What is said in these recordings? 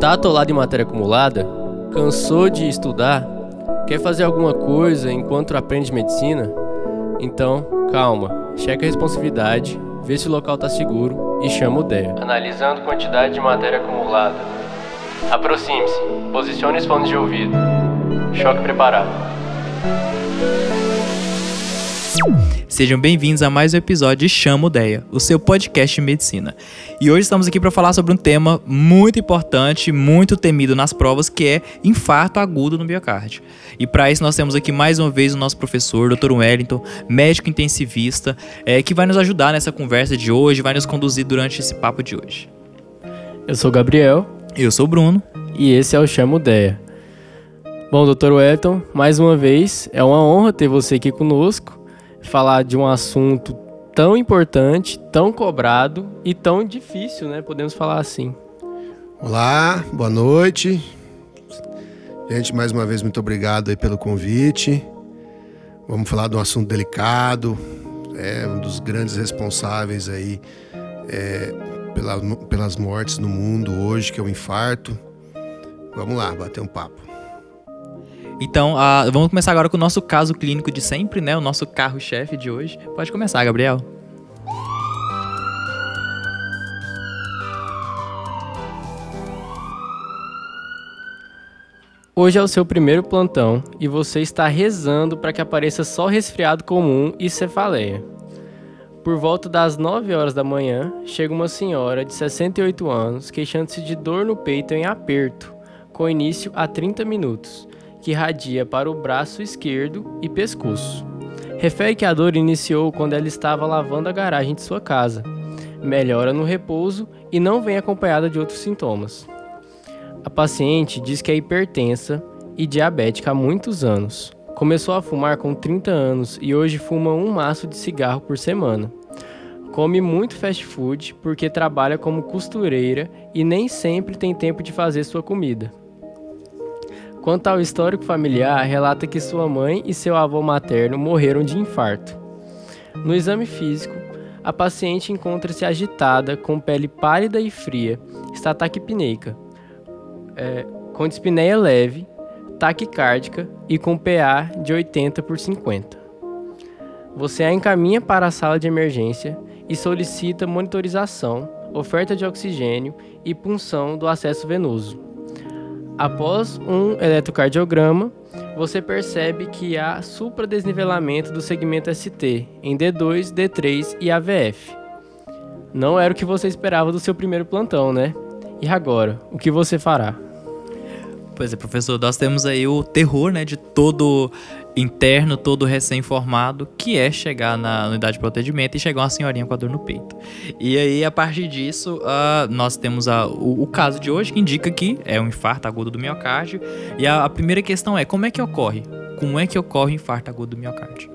Tá atolado em matéria acumulada? Cansou de estudar? Quer fazer alguma coisa enquanto aprende medicina? Então, calma, checa a responsividade, vê se o local tá seguro e chama o DEA. Analisando quantidade de matéria acumulada. Aproxime-se, posicione os fones de ouvido. Choque preparado. Sejam bem-vindos a mais um episódio de Chamo Deia, o seu podcast de medicina. E hoje estamos aqui para falar sobre um tema muito importante, muito temido nas provas, que é infarto agudo no miocárdio. E para isso nós temos aqui mais uma vez o nosso professor, Dr. Wellington, médico intensivista, é, que vai nos ajudar nessa conversa de hoje, vai nos conduzir durante esse papo de hoje. Eu sou o Gabriel. Eu sou o Bruno. E esse é o Chamo Deia. Bom, Dr. Wellington, mais uma vez, é uma honra ter você aqui conosco falar de um assunto tão importante, tão cobrado e tão difícil, né? Podemos falar assim. Olá, boa noite. Gente, mais uma vez, muito obrigado aí pelo convite. Vamos falar de um assunto delicado, é um dos grandes responsáveis aí é, pela, pelas mortes no mundo hoje, que é o infarto. Vamos lá, bater um papo. Então, vamos começar agora com o nosso caso clínico de sempre, né? O nosso carro-chefe de hoje. Pode começar, Gabriel. Hoje é o seu primeiro plantão e você está rezando para que apareça só resfriado comum e cefaleia. Por volta das 9 horas da manhã, chega uma senhora de 68 anos queixando-se de dor no peito em aperto, com início a 30 minutos que irradia para o braço esquerdo e pescoço. Refere que a dor iniciou quando ela estava lavando a garagem de sua casa. Melhora no repouso e não vem acompanhada de outros sintomas. A paciente diz que é hipertensa e diabética há muitos anos. Começou a fumar com 30 anos e hoje fuma um maço de cigarro por semana. Come muito fast food porque trabalha como costureira e nem sempre tem tempo de fazer sua comida. Quanto ao histórico familiar, relata que sua mãe e seu avô materno morreram de infarto. No exame físico, a paciente encontra-se agitada, com pele pálida e fria, está taquipneica, é, com dispneia leve, taquicárdica e com PA de 80 por 50. Você a encaminha para a sala de emergência e solicita monitorização, oferta de oxigênio e punção do acesso venoso. Após um eletrocardiograma, você percebe que há supradesnivelamento do segmento ST em D2, D3 e AVF. Não era o que você esperava do seu primeiro plantão, né? E agora, o que você fará? Pois é, professor, nós temos aí o terror, né, de todo interno, todo recém-formado, que é chegar na unidade de procedimento e chegar uma senhorinha com a dor no peito. E aí, a partir disso, uh, nós temos a, o, o, caso de hoje que indica que é um infarto agudo do miocárdio. E a, a primeira questão é, como é que ocorre? Como é que ocorre o infarto agudo do miocárdio?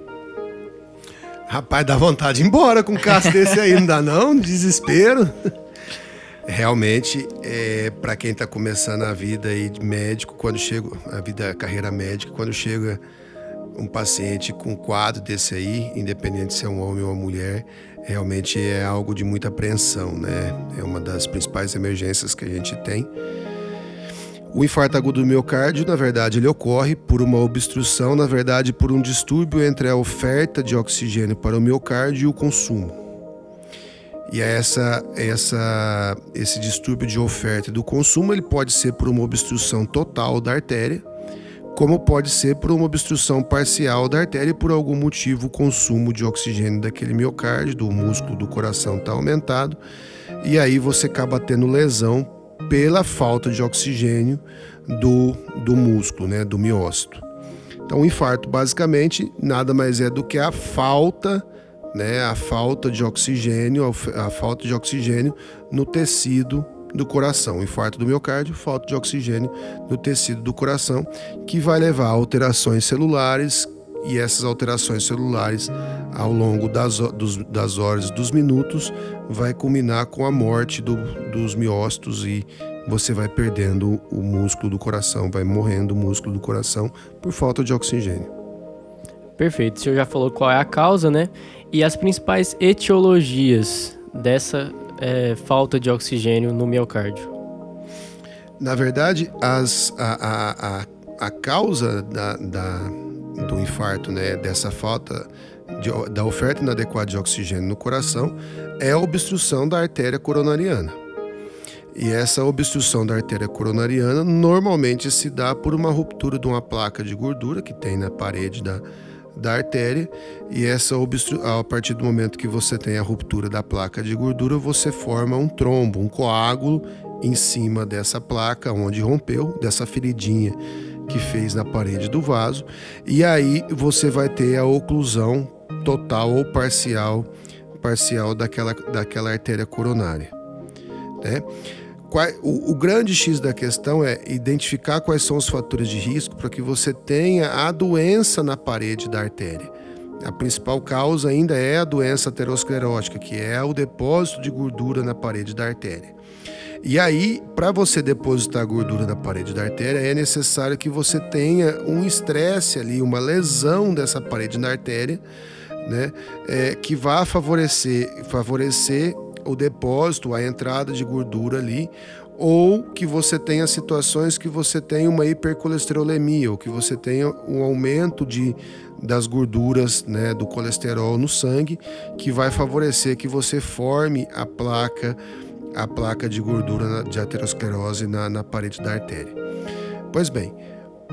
Rapaz, dá vontade de ir embora com um caso desse aí, não dá não? Desespero. Realmente, é, para quem está começando a vida aí de médico, quando chega a vida, a carreira médica, quando chega um paciente com um quadro desse aí, independente se é um homem ou uma mulher, realmente é algo de muita apreensão, né? É uma das principais emergências que a gente tem. O infarto agudo do miocárdio, na verdade, ele ocorre por uma obstrução, na verdade, por um distúrbio entre a oferta de oxigênio para o miocárdio e o consumo. E essa, essa, esse distúrbio de oferta e do consumo ele pode ser por uma obstrução total da artéria, como pode ser por uma obstrução parcial da artéria e por algum motivo o consumo de oxigênio daquele miocárdio, do músculo do coração está aumentado, e aí você acaba tendo lesão pela falta de oxigênio do, do músculo, né, do miócito. Então, o infarto basicamente nada mais é do que a falta né, a falta de oxigênio, a falta de oxigênio no tecido do coração, infarto do miocárdio, falta de oxigênio no tecido do coração, que vai levar a alterações celulares e essas alterações celulares ao longo das, dos, das horas, dos minutos, vai culminar com a morte do, dos miócitos e você vai perdendo o músculo do coração, vai morrendo o músculo do coração por falta de oxigênio. Perfeito. O senhor já falou qual é a causa, né? E as principais etiologias dessa é, falta de oxigênio no miocárdio? Na verdade, as, a, a, a, causa da, da, do infarto, né, dessa falta de, da oferta inadequada de oxigênio no coração, é a obstrução da artéria coronariana. E essa obstrução da artéria coronariana normalmente se dá por uma ruptura de uma placa de gordura que tem na parede da, da artéria. E essa obstru... a partir do momento que você tem a ruptura da placa de gordura, você forma um trombo, um coágulo em cima dessa placa onde rompeu, dessa feridinha que fez na parede do vaso. E aí você vai ter a oclusão total ou parcial parcial daquela, daquela artéria coronária. Né? O, o, grande X da questão é identificar quais são os fatores de risco para que você tenha a doença na parede da artéria. A principal causa ainda é a doença aterosclerótica, que é o depósito de gordura na parede da artéria. E aí, para você depositar gordura na parede da artéria, é necessário que você tenha um estresse ali, uma lesão dessa parede da artéria, né, é, que vá favorecer, favorecer o depósito, a entrada de gordura ali, ou que você tenha situações que você tenha uma hipercolesterolemia, ou que você tenha um aumento de, das gorduras, né, do colesterol no sangue, que vai favorecer que você forme a placa, a placa de gordura de aterosclerose na, na parede da artéria. Pois bem,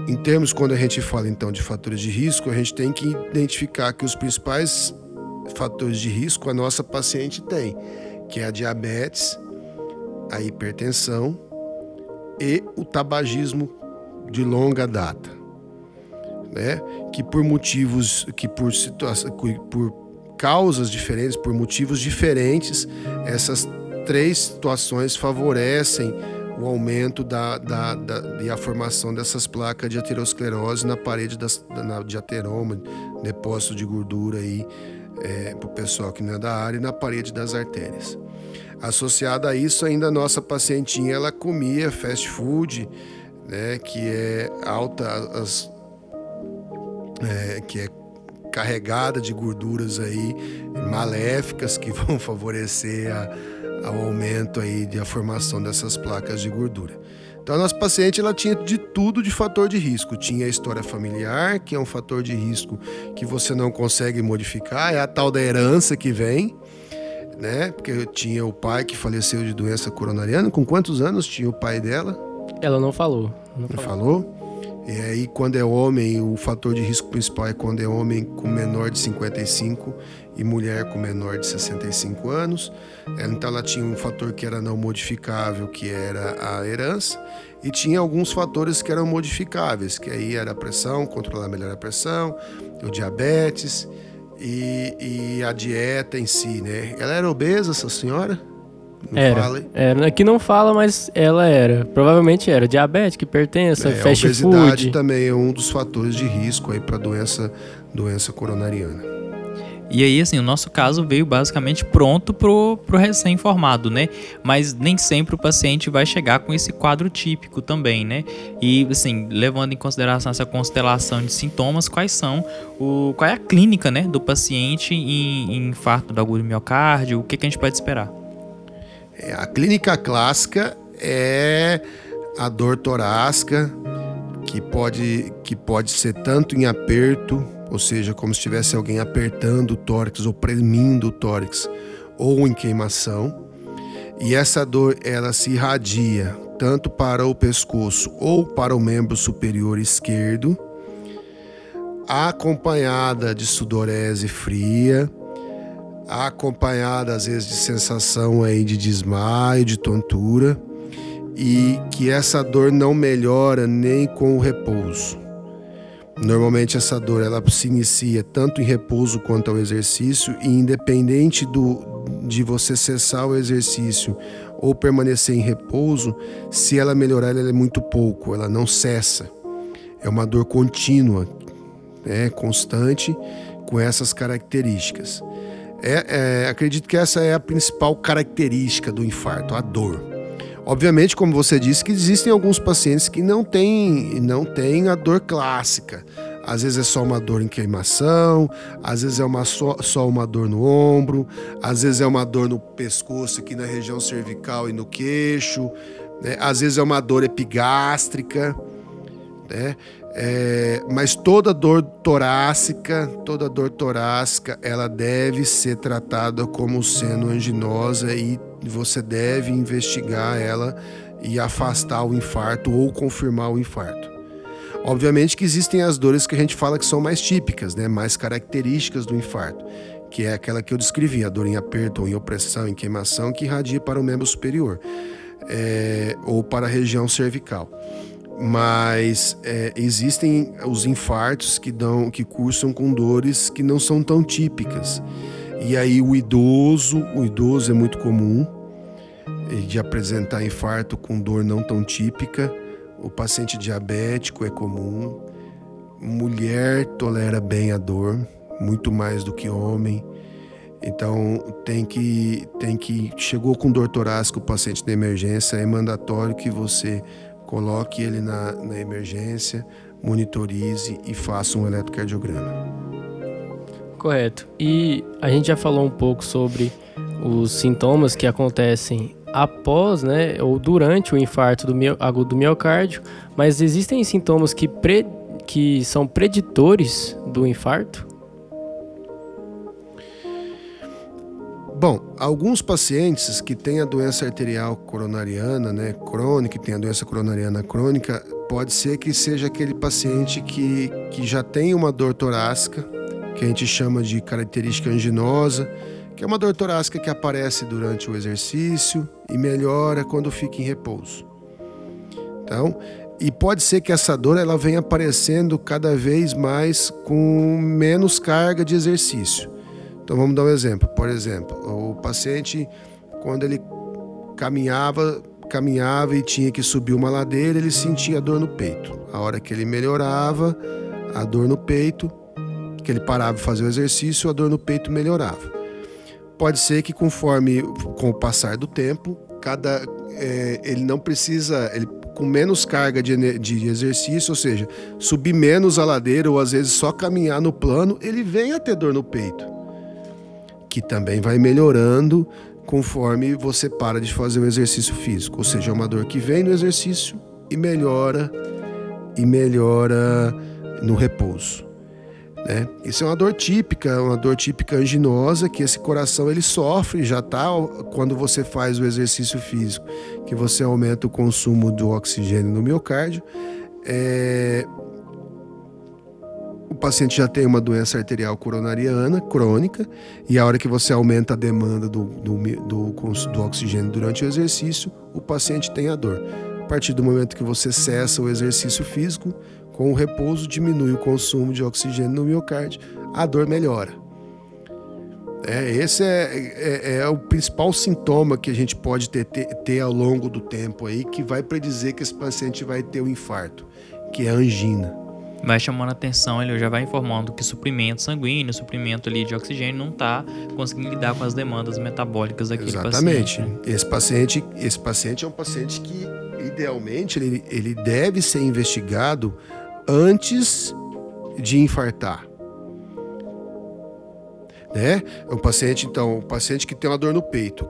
em termos quando a gente fala então de fatores de risco, a gente tem que identificar que os principais fatores de risco a nossa paciente tem que é a diabetes, a hipertensão e o tabagismo de longa data, né? Que por motivos, que por situação, por causas diferentes, por motivos diferentes, essas três situações favorecem o aumento da, da, da, e a formação dessas placas de aterosclerose na parede das, na, de ateroma, depósito de gordura aí é, para o pessoal que não é da área, e na parede das artérias. Associada a isso, ainda a nossa pacientinha ela comia fast food, né, que é alta, as, é, que é carregada de gorduras aí maléficas que vão favorecer a, aumento aí de a formação dessas placas de gordura. Então a nossa paciente ela tinha de tudo de fator de risco. Tinha a história familiar, que é um fator de risco que você não consegue modificar, é a tal da herança que vem, né? Porque eu tinha o pai que faleceu de doença coronariana. Com quantos anos tinha o pai dela? Ela não falou. Não, não falou. falou? E aí, quando é homem, o fator de risco principal é quando é homem com menor de 55 e mulher com menor de 65 anos. Então, ela tinha um fator que era não modificável, que era a herança, e tinha alguns fatores que eram modificáveis, que aí era a pressão, controlar melhor a pressão, o diabetes e, e a dieta em si, né? Ela era obesa, essa senhora? Não era, fala, era. Aqui não fala, mas ela era. Provavelmente era. Diabética, hipertensa, é, fast a obesidade food. também é um dos fatores de risco aí para doença, doença coronariana. E aí, assim, o nosso caso veio basicamente pronto pro, pro recém-formado, né? Mas nem sempre o paciente vai chegar com esse quadro típico também, né? E, assim, levando em consideração essa constelação de sintomas, quais são, o, qual é a clínica, né, do paciente em, em infarto do agulho miocárdio, o que, que a gente pode esperar? É, a clínica clássica é a dor torácica, que pode, que pode ser tanto em aperto, ou seja, como se tivesse alguém apertando o tórax ou premindo o tórax, ou em queimação. E essa dor ela se irradia tanto para o pescoço ou para o membro superior esquerdo, acompanhada de sudorese fria, acompanhada às vezes de sensação aí de desmaio, de tontura, e que essa dor não melhora nem com o repouso. Normalmente essa dor ela se inicia tanto em repouso quanto ao exercício e independente do, de você cessar o exercício ou permanecer em repouso, se ela melhorar ela é muito pouco, ela não cessa. É uma dor contínua, né, constante, com essas características. É, é, acredito que essa é a principal característica do infarto, a dor. Obviamente, como você disse, que existem alguns pacientes que não têm, não têm a dor clássica. Às vezes é só uma dor em queimação, às vezes é uma só, só uma dor no ombro, às vezes é uma dor no pescoço, aqui na região cervical e no queixo, Né? Às vezes é uma dor epigástrica, né? É, mas toda dor torácica, toda dor torácica, ela deve ser tratada como sendo anginosa e você deve investigar ela e afastar o infarto ou confirmar o infarto. Obviamente que existem as dores que a gente fala que são mais típicas, né, mais características do infarto, que é aquela que eu descrevi, a dor em aperto ou em opressão, em queimação, que irradia para o membro superior é, ou para a região cervical mas é, existem os infartos que dão, que cursam com dores que não são tão típicas. E aí o idoso, o idoso é muito comum de apresentar infarto com dor não tão típica. O paciente diabético é comum. Mulher tolera bem a dor, muito mais do que homem. Então tem que tem que chegou com dor torácica o paciente na emergência é mandatório que você coloque ele na, na emergência, monitorize e faça um eletrocardiograma. Correto. E a gente já falou um pouco sobre os sintomas que acontecem após, né, ou durante o infarto do agudo do miocárdio, mas existem sintomas que, pre, que são preditores do infarto? Bom, alguns pacientes que têm a doença arterial coronariana, né, crônica, que tem a doença coronariana crônica, pode ser que seja aquele paciente que, que já tem uma dor torácica, que a gente chama de característica anginosa, que é uma dor torácica que aparece durante o exercício e melhora quando fica em repouso. Então, e pode ser que essa dor ela venha aparecendo cada vez mais com menos carga de exercício. Então vamos dar um exemplo. Por exemplo, o paciente, quando ele caminhava, caminhava e tinha que subir uma ladeira, ele sentia dor no peito. A hora que ele melhorava, a dor no peito, que ele parava de fazer o exercício, a dor no peito melhorava. Pode ser que conforme com o passar do tempo, cada é, ele não precisa, ele com menos carga de, de exercício, ou seja, subir menos a ladeira ou às vezes só caminhar no plano, ele vem a ter dor no peito que também vai melhorando conforme você para de fazer o exercício físico. Ou seja, é uma dor que vem no exercício e melhora e melhora no repouso. Né? Isso é uma dor típica, uma dor típica anginosa que esse coração ele sofre já tá quando você faz o exercício físico, que você aumenta o consumo do oxigênio no miocárdio. É, o paciente já tem uma doença arterial coronariana crônica e a hora que você aumenta a demanda do, do, do, do oxigênio durante o exercício, o paciente tem a dor. A partir do momento que você cessa o exercício físico, com o repouso diminui o consumo de oxigênio no miocárdio, a dor melhora. É, esse é, é, é, o principal sintoma que a gente pode ter, ter, ter ao longo do tempo aí, que vai predizer que esse paciente vai ter um infarto, que é angina vai chamando a atenção, ele já vai informando que suprimento sanguíneo, suprimento ali de oxigênio não está conseguindo lidar com as demandas metabólicas daquele Exatamente. paciente. Exatamente. Esse paciente, esse paciente é um paciente que idealmente ele, ele deve ser investigado antes de infartar. Né? É um paciente, então, um paciente que tem uma dor no peito,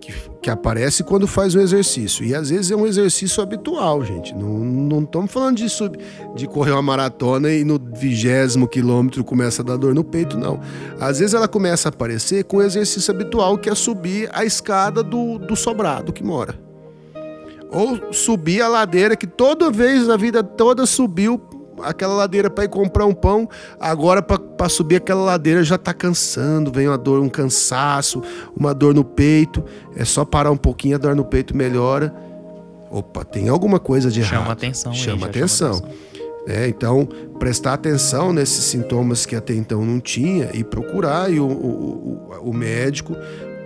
que, que aparece quando faz o exercício. E às vezes é um exercício habitual, gente. Não estamos falando de, sub, de correr uma maratona e no vigésimo quilômetro começa a dar dor no peito, não. Às vezes ela começa a aparecer com o exercício habitual, que é subir a escada do, do sobrado que mora. Ou subir a ladeira que toda vez na vida toda subiu aquela ladeira para ir comprar um pão, agora para subir aquela ladeira já está cansando, vem uma dor, um cansaço, uma dor no peito. É só parar um pouquinho, a dor no peito melhora. Opa, tem alguma coisa de errado. Chama atenção. Chama aí, atenção. Chama atenção. É, então, prestar atenção nesses sintomas que até então não tinha e procurar e o, o, o, o médico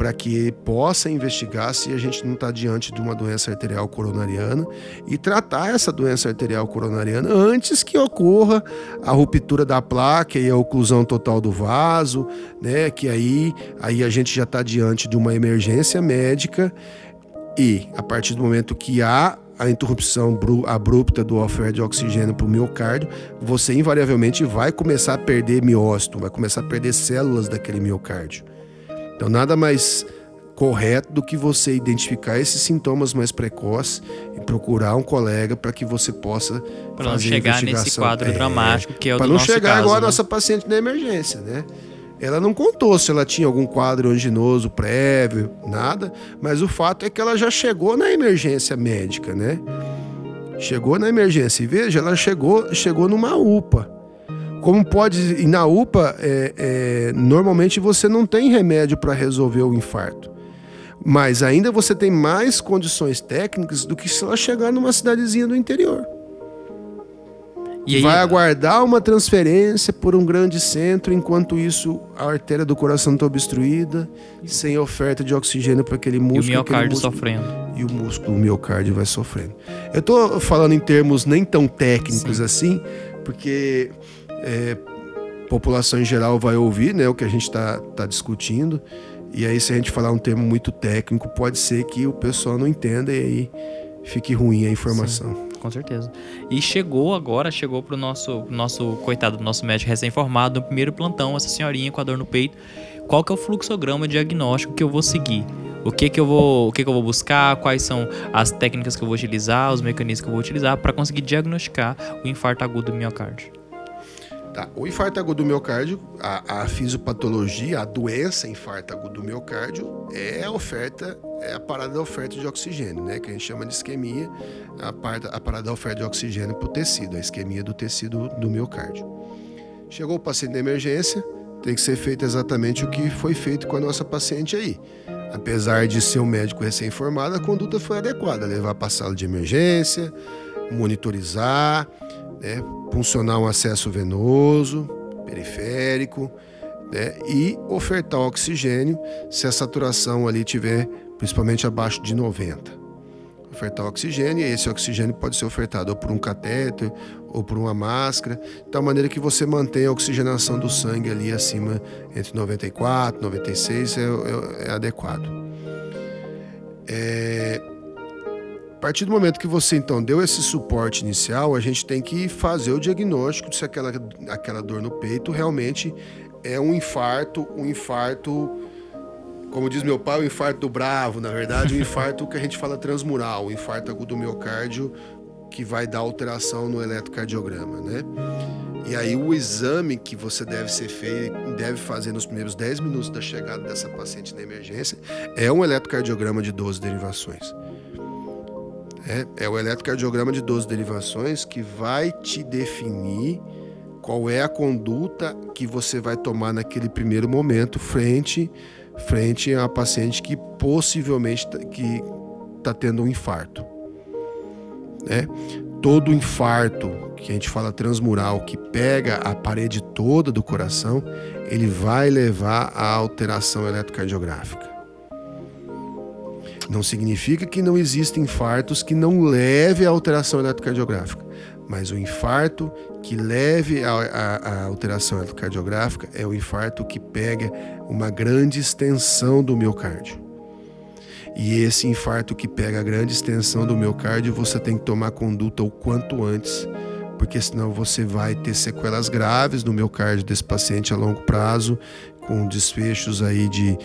para que possa investigar se a gente não está diante de uma doença arterial coronariana e tratar essa doença arterial coronariana antes que ocorra a ruptura da placa e a oclusão total do vaso, né? Que aí, aí a gente já está diante de uma emergência médica e a partir do momento que há a interrupção abrupta do oferta de oxigênio para o miocárdio, você invariavelmente vai começar a perder miócito, vai começar a perder células daquele miocárdio. Então, nada mais correto do que você identificar esses sintomas mais precoces e procurar um colega para que você possa Pra não chegar nesse quadro dramático que é o Para não chegar caso, igual a né? nossa paciente na emergência, né? Ela não contou se ela tinha algum quadro anginoso prévio, nada, mas o fato é que ela já chegou na emergência médica, né? Chegou na emergência. E veja, ela chegou, chegou numa UPA. Como pode. E na UPA, é, é, normalmente você não tem remédio para resolver o infarto. Mas ainda você tem mais condições técnicas do que se ela chegar numa cidadezinha do interior. E aí, Vai aguardar uma transferência por um grande centro, enquanto isso a artéria do coração está obstruída, sem oferta de oxigênio para aquele e o músculo. miocárdio músculo- sofrendo. e o músculo, o miocárdio vai sofrendo. Eu tô falando em termos nem tão técnicos assim, porque é, população em geral vai ouvir né, o que a gente está tá discutindo. E aí, se a gente falar um termo muito técnico, pode ser que o pessoal não entenda e aí fique ruim a informação. Com certeza. E chegou agora, chegou pro nosso, nosso coitado do nosso médico recém-formado, no primeiro plantão, essa senhorinha com a dor no peito. Qual que é o fluxograma diagnóstico que eu vou seguir? O que que eu vou, o que que eu vou buscar? Quais são as técnicas que eu vou utilizar, os mecanismos que eu vou utilizar para conseguir diagnosticar o infarto agudo do miocárdio? Tá, o infarto agudo do miocárdio, a, a fisiopatologia, a doença infarto agudo do miocárdio é a oferta, é a parada da oferta de oxigênio, né? Que a gente chama de isquemia, a, parada, a parada da oferta de oxigênio para o tecido, a isquemia do tecido do miocárdio. Chegou o paciente na emergência, tem que ser feito exatamente o que foi feito com a nossa paciente aí. Apesar de ser um médico recém-formado, a conduta foi adequada, levar para a sala de emergência, monitorizar, né, funcionar um acesso venoso, periférico, né, e ofertar oxigênio se a saturação ali tiver principalmente abaixo de 90. Ofertar oxigênio, e esse oxigênio pode ser ofertado ou por um catéter ou por uma máscara, de tal maneira que você mantenha a oxigenação do sangue ali acima entre 94 e 96 é, é- é adequado. É, a partir do momento que você então deu esse suporte inicial, a gente tem que fazer o diagnóstico de se aquela, aquela dor no peito realmente é um infarto, um infarto, como diz meu pai, o infarto do bravo, na verdade, o infarto que a gente fala transmural, o infarto agudo do miocárdio que vai dar alteração no eletrocardiograma, né? E aí o exame que você deve ser feito, deve fazer nos primeiros 10 minutos da chegada dessa paciente na emergência, é um eletrocardiograma de 12 derivações. É, é o eletrocardiograma de 12 derivações que vai te definir qual é a conduta que você vai tomar naquele primeiro momento frente frente a paciente que possivelmente tá- que está tendo um infarto. Né? Todo infarto que a gente fala transmural, que pega a parede toda do coração, ele vai levar à alteração eletrocardiográfica. Não significa que não existem infartos que não leve à alteração eletrocardiográfica, mas o infarto que leve à, alteração eletrocardiográfica é o infarto que pega uma grande extensão do miocárdio. E esse infarto que pega a grande extensão do miocárdio, você tem que tomar conduta o quanto antes, porque senão você vai ter sequelas graves no miocárdio desse paciente a longo prazo, com desfechos aí de,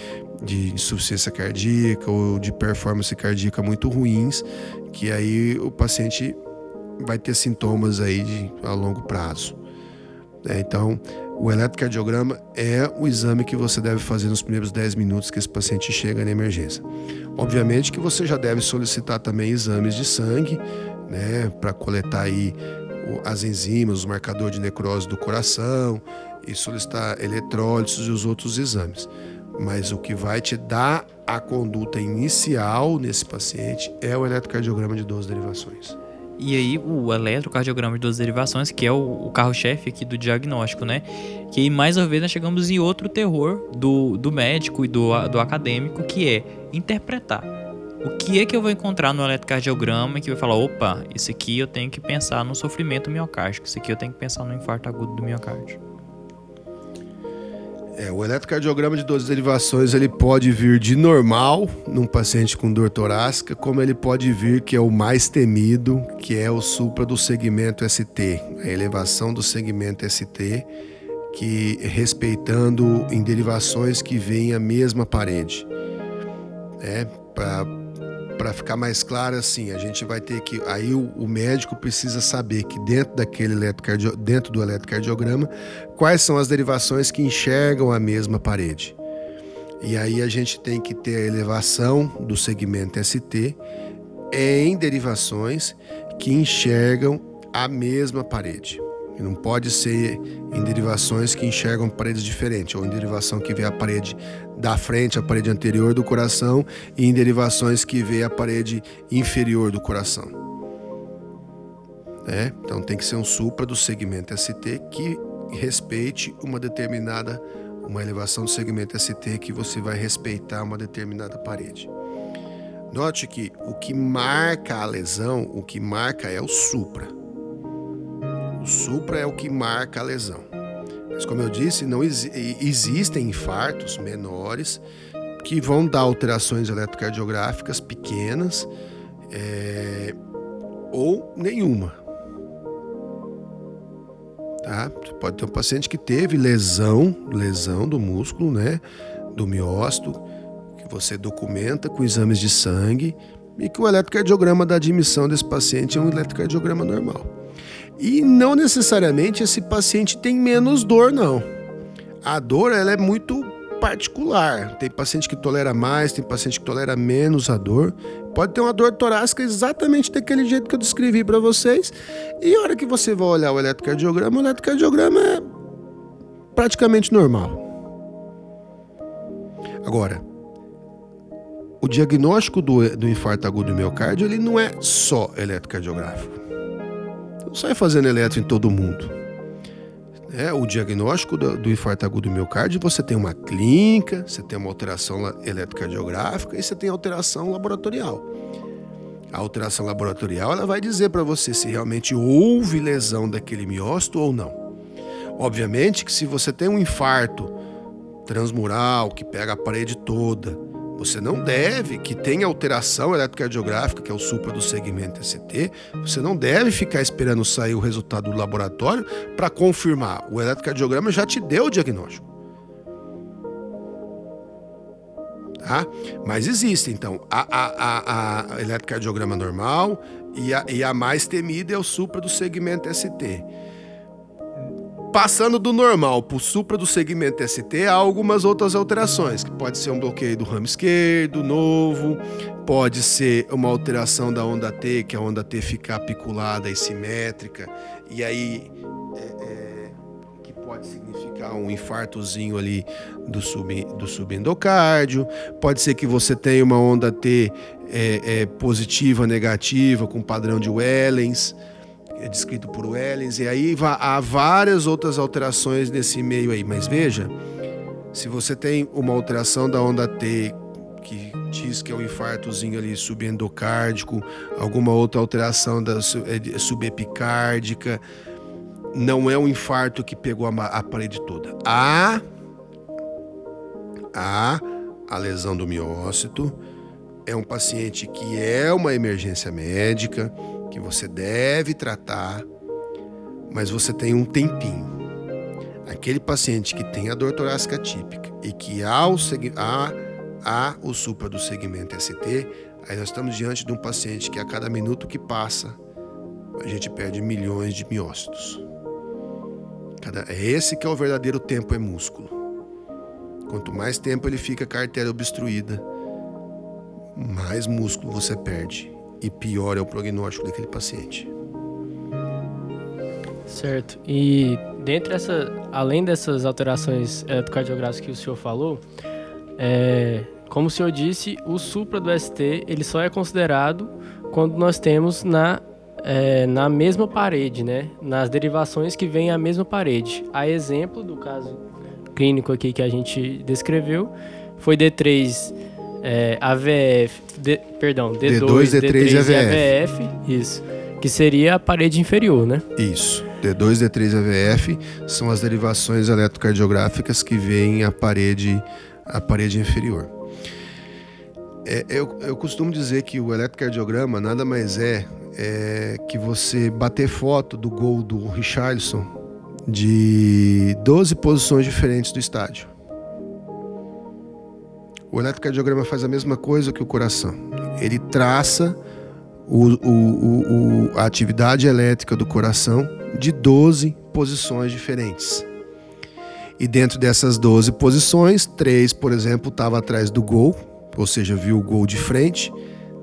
de insuficiência cardíaca ou de performance cardíaca muito ruins, que aí o paciente vai ter sintomas aí de, a longo prazo. né? Então, o eletrocardiograma é o exame que você deve fazer nos primeiros 10 minutos que esse paciente chega na emergência. Obviamente que você já deve solicitar também exames de sangue, né, para coletar aí o- as enzimas, os marcadores de necrose do coração e solicitar eletrólitos e os outros exames. Mas o que vai te dar a conduta inicial nesse paciente é o eletrocardiograma de 12 derivações. E aí, o eletrocardiograma de 12 derivações, que é o, carro-chefe aqui do diagnóstico, né? Que aí, mais uma vez, nós chegamos em outro terror do, do médico e do, do acadêmico, que é interpretar. O que é que eu vou encontrar no eletrocardiograma que vai falar, opa, isso aqui eu tenho que pensar no sofrimento miocárdico, isso aqui eu tenho que pensar no infarto agudo do miocárdio. É, o eletrocardiograma de 12 derivações ele pode vir de normal num paciente com dor torácica, como ele pode vir que é o mais temido, que é o supra do segmento ST, a elevação do segmento ST, que respeitando em derivações que vêm a mesma parede. É, para ficar mais claro assim, a gente vai ter que aí o, o médico precisa saber que dentro daquele eletrocardio, dentro do eletrocardiograma, quais são as derivações que enxergam a mesma parede. E aí a gente tem que ter a elevação do segmento ST em derivações que enxergam a mesma parede. E não pode ser em derivações que enxergam paredes diferentes, ou em derivação que vê a parede da frente, a parede anterior do coração, e em derivações que vê a parede inferior do coração. É? Então tem que ser um supra do segmento ST que respeite uma determinada, uma elevação do segmento ST que você vai respeitar uma determinada parede. Note que o que marca a lesão, o que marca é o supra. O supra é o que marca a lesão. Mas como eu disse, não ex existem infartos menores que vão dar alterações eletrocardiográficas pequenas é, ou nenhuma. Tá? Pode ter um paciente que teve lesão, lesão do músculo, né, do miócito, que você documenta com exames de sangue e que o eletrocardiograma da admissão desse paciente é um eletrocardiograma normal. E não necessariamente esse paciente tem menos dor, não. A dor ela é muito particular. Tem paciente que tolera mais, tem paciente que tolera menos a dor. Pode ter uma dor torácica exatamente daquele jeito que eu descrevi para vocês. E a hora que você vai olhar o eletrocardiograma, o eletrocardiograma é praticamente normal. Agora, o diagnóstico do, do infarto agudo do miocárdio ele não é só eletrocardiográfico sai fazendo eletro em todo mundo. É, o diagnóstico do, do infarto agudo do miocárdio, você tem uma clínica, você tem uma alteração eletrocardiográfica e você tem alteração laboratorial. A alteração laboratorial ela vai dizer para você se realmente houve lesão daquele miócito ou não. Obviamente que se você tem um infarto transmural que pega a parede toda, você não deve, que tem alteração eletrocardiográfica, que é o supra do segmento ST, você não deve ficar esperando sair o resultado do laboratório para confirmar. O eletrocardiograma já te deu o diagnóstico. Tá? Mas existe, então, a, a, a, a eletrocardiograma normal e a, e a mais temida é o supra do segmento ST. Passando do normal para o supra do segmento ST, há algumas outras alterações, que pode ser um bloqueio do ramo esquerdo, novo, pode ser uma alteração da onda T, que a onda T fica apiculada e simétrica, e aí é, é, que pode significar um infartozinho ali do, sub, do subendocárdio, pode ser que você tenha uma onda T é, é positiva, negativa, com padrão de Wellens, é descrito por Wellens, e aí há várias outras alterações nesse meio aí. Mas veja, se você tem uma alteração da onda T, que diz que é um infartozinho ali subendocárdico, alguma outra alteração da é, subepicárdica, não é um infarto que pegou a, a parede toda. Há, há a lesão do miócito, é um paciente que é uma emergência médica, que você deve tratar, mas você tem um tempinho. Aquele paciente que tem a dor torácica típica e que há o, há, há o supra do segmento ST, aí nós estamos diante de um paciente que a cada minuto que passa, a gente perde milhões de miócitos. Cada, é esse que é o verdadeiro tempo é músculo. Quanto mais tempo ele fica com a artéria obstruída, mais músculo você perde e pior é o prognóstico daquele paciente. Certo. E dentre essa, além dessas alterações eletrocardiográficas que o senhor falou, é, como o senhor disse, o supra do ST ele só é considerado quando nós temos na é, na mesma parede, né? Nas derivações que vêm à mesma parede. A exemplo do caso clínico aqui que a gente descreveu foi D3 é, AVF, D, perdão, D2, D2 D3, D3 e AVF. Isso. Que seria a parede inferior, né? Isso. D2, D3 e AVF são as derivações eletrocardiográficas que vêm a parede, a parede inferior. É, eu, eu costumo dizer que o eletrocardiograma nada mais é, é que você bater foto do gol do Richarlison de 12 posições diferentes do estádio. O eletrocardiograma faz a mesma coisa que o coração. Ele traça o, o, o, a atividade elétrica do coração de 12 posições diferentes. E dentro dessas 12 posições, três, por exemplo, estava atrás do gol, ou seja, viu o gol de frente.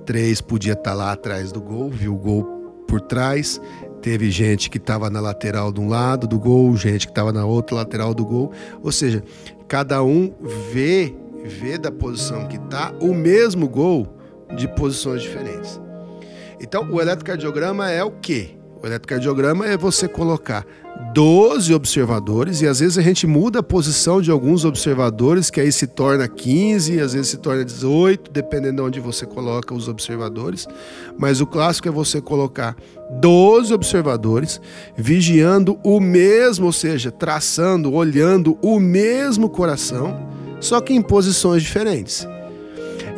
Três podia estar tá lá atrás do gol, viu o gol por trás. Teve gente que estava na lateral de um lado do gol, gente que estava na outra lateral do gol. Ou seja, cada um vê, vê da posição que está o mesmo gol de posições diferentes. Então, o eletrocardiograma é o quê? O eletrocardiograma é você colocar 12 observadores e às vezes a gente muda a posição de alguns observadores, que aí se torna 15, às vezes se torna 18, dependendo de onde você coloca os observadores. Mas o clássico é você colocar 12 observadores vigiando o mesmo, ou seja, traçando, olhando o mesmo coração, só que em posições diferentes.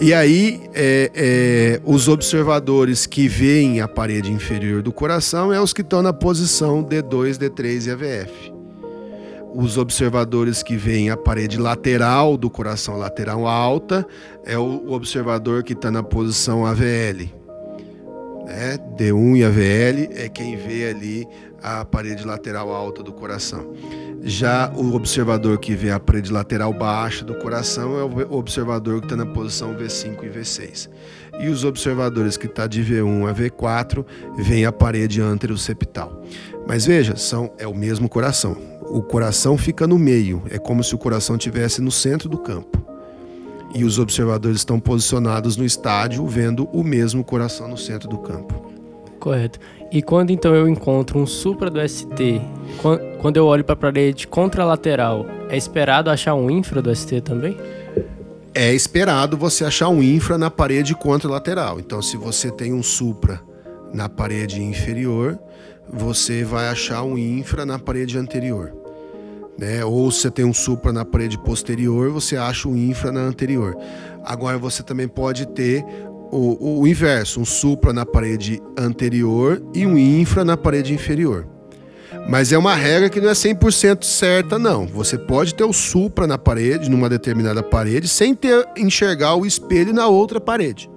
E aí, é, é, os observadores que veem a parede inferior do coração é os que estão na posição D2, D3 e AVF. Os observadores que veem a parede lateral do coração, lateral alta, é o observador que está na posição AVL. Né? D1 e AVL é quem vê ali a parede lateral alta do coração. Já o observador que vê a parede lateral baixa do coração é o observador que está na posição V5 e V6. E os observadores que está de V1 a V4 vem a parede anteroseptal. Mas veja, são, é o mesmo coração. O coração fica no meio, é como se o coração estivesse no centro do campo. E os observadores estão posicionados no estádio, vendo o mesmo coração no centro do campo. Correto. E quando então eu encontro um supra do ST, quando eu olho para a parede contralateral, é esperado achar um infra do ST também? É esperado você achar um infra na parede contralateral. Então, se você tem um supra na parede inferior, você vai achar um infra na parede anterior. Né? Ou se você tem um supra na parede posterior, você acha um infra na anterior. Agora você também pode ter o, o inverso, um supra na parede anterior e um infra na parede inferior. Mas é uma regra que não é 100% certa, não. Você pode ter o supra na parede, numa determinada parede, sem ter enxergar o espelho na outra parede.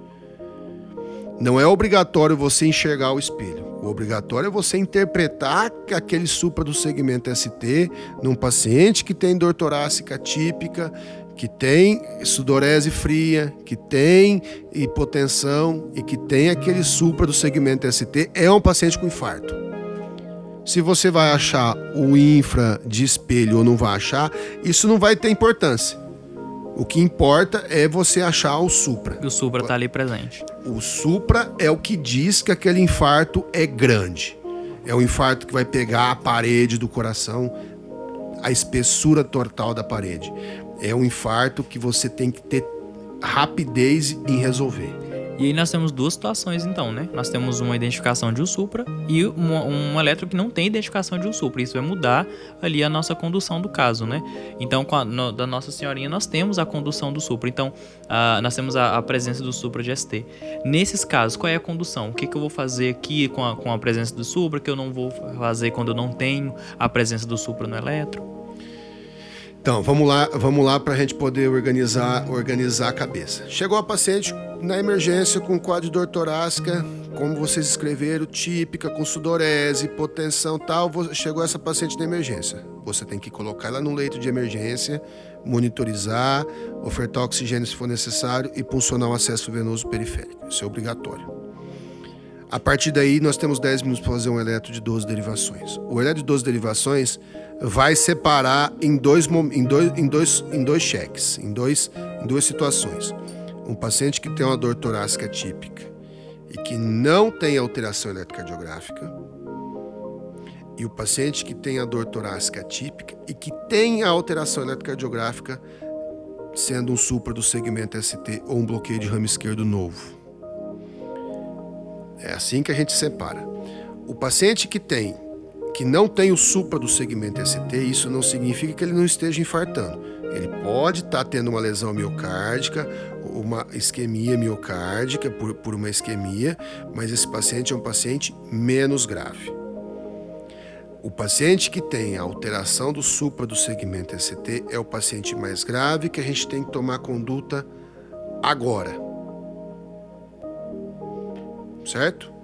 Não é obrigatório você enxergar o espelho. O obrigatório é você interpretar aquele supra do segmento ST num paciente que tem dor torácica típica, que tem sudorese fria, que tem hipotensão e que tem aquele supra do segmento ST, é um paciente com infarto. Se você vai achar o infra de espelho ou não vai achar, isso não vai ter importância. O que importa é você achar o supra. E o supra está ali presente. O supra é o que diz que aquele infarto é grande. É o infarto que vai pegar a parede do coração, a espessura total da parede é um infarto que você tem que ter rapidez em resolver. E aí nós temos duas situações então, né? Nós temos uma identificação de um supra e um, um elétron que não tem identificação de um supra. Isso vai mudar ali a nossa condução do caso, né? Então, a, no, da Nossa Senhorinha, nós temos a condução do supra. Então, nós temos a, a, presença do supra de ST. Nesses casos, qual é a condução? O que, que eu vou fazer aqui com a, com a presença do supra que eu não vou fazer quando eu não tenho a presença do supra no elétron? Então, vamos lá, vamos lá para a gente poder organizar, organizar a cabeça. Chegou a paciente na emergência com quadro de dor torácica, como vocês escreveram, típica, com sudorese, hipotensão tal. Chegou essa paciente na emergência. Você tem que colocar ela no leito de emergência, monitorizar, ofertar oxigênio se for necessário e puncionar o acesso venoso periférico. Isso é obrigatório. A partir daí, nós temos 10 minutos para fazer um eletro de 12 derivações. O eletro de 12 derivações vai separar em dois, em dois, em dois, em dois cheques, em, dois, em duas situações. Um paciente que tem uma dor torácica típica e que não tem alteração eletrocardiográfica, e o paciente que tem a dor torácica típica e que tem a alteração eletrocardiográfica, sendo um supra do segmento ST ou um bloqueio de ramo esquerdo novo. É assim que a gente separa. O paciente que tem que não tem o supra do segmento ST, isso não significa que ele não esteja infartando. Ele pode estar tá tendo uma lesão miocárdica, uma isquemia miocárdica por, por uma isquemia, mas esse paciente é um paciente menos grave. O paciente que tem a alteração do supra do segmento ST é o paciente mais grave que a gente tem que tomar conduta agora. Certo?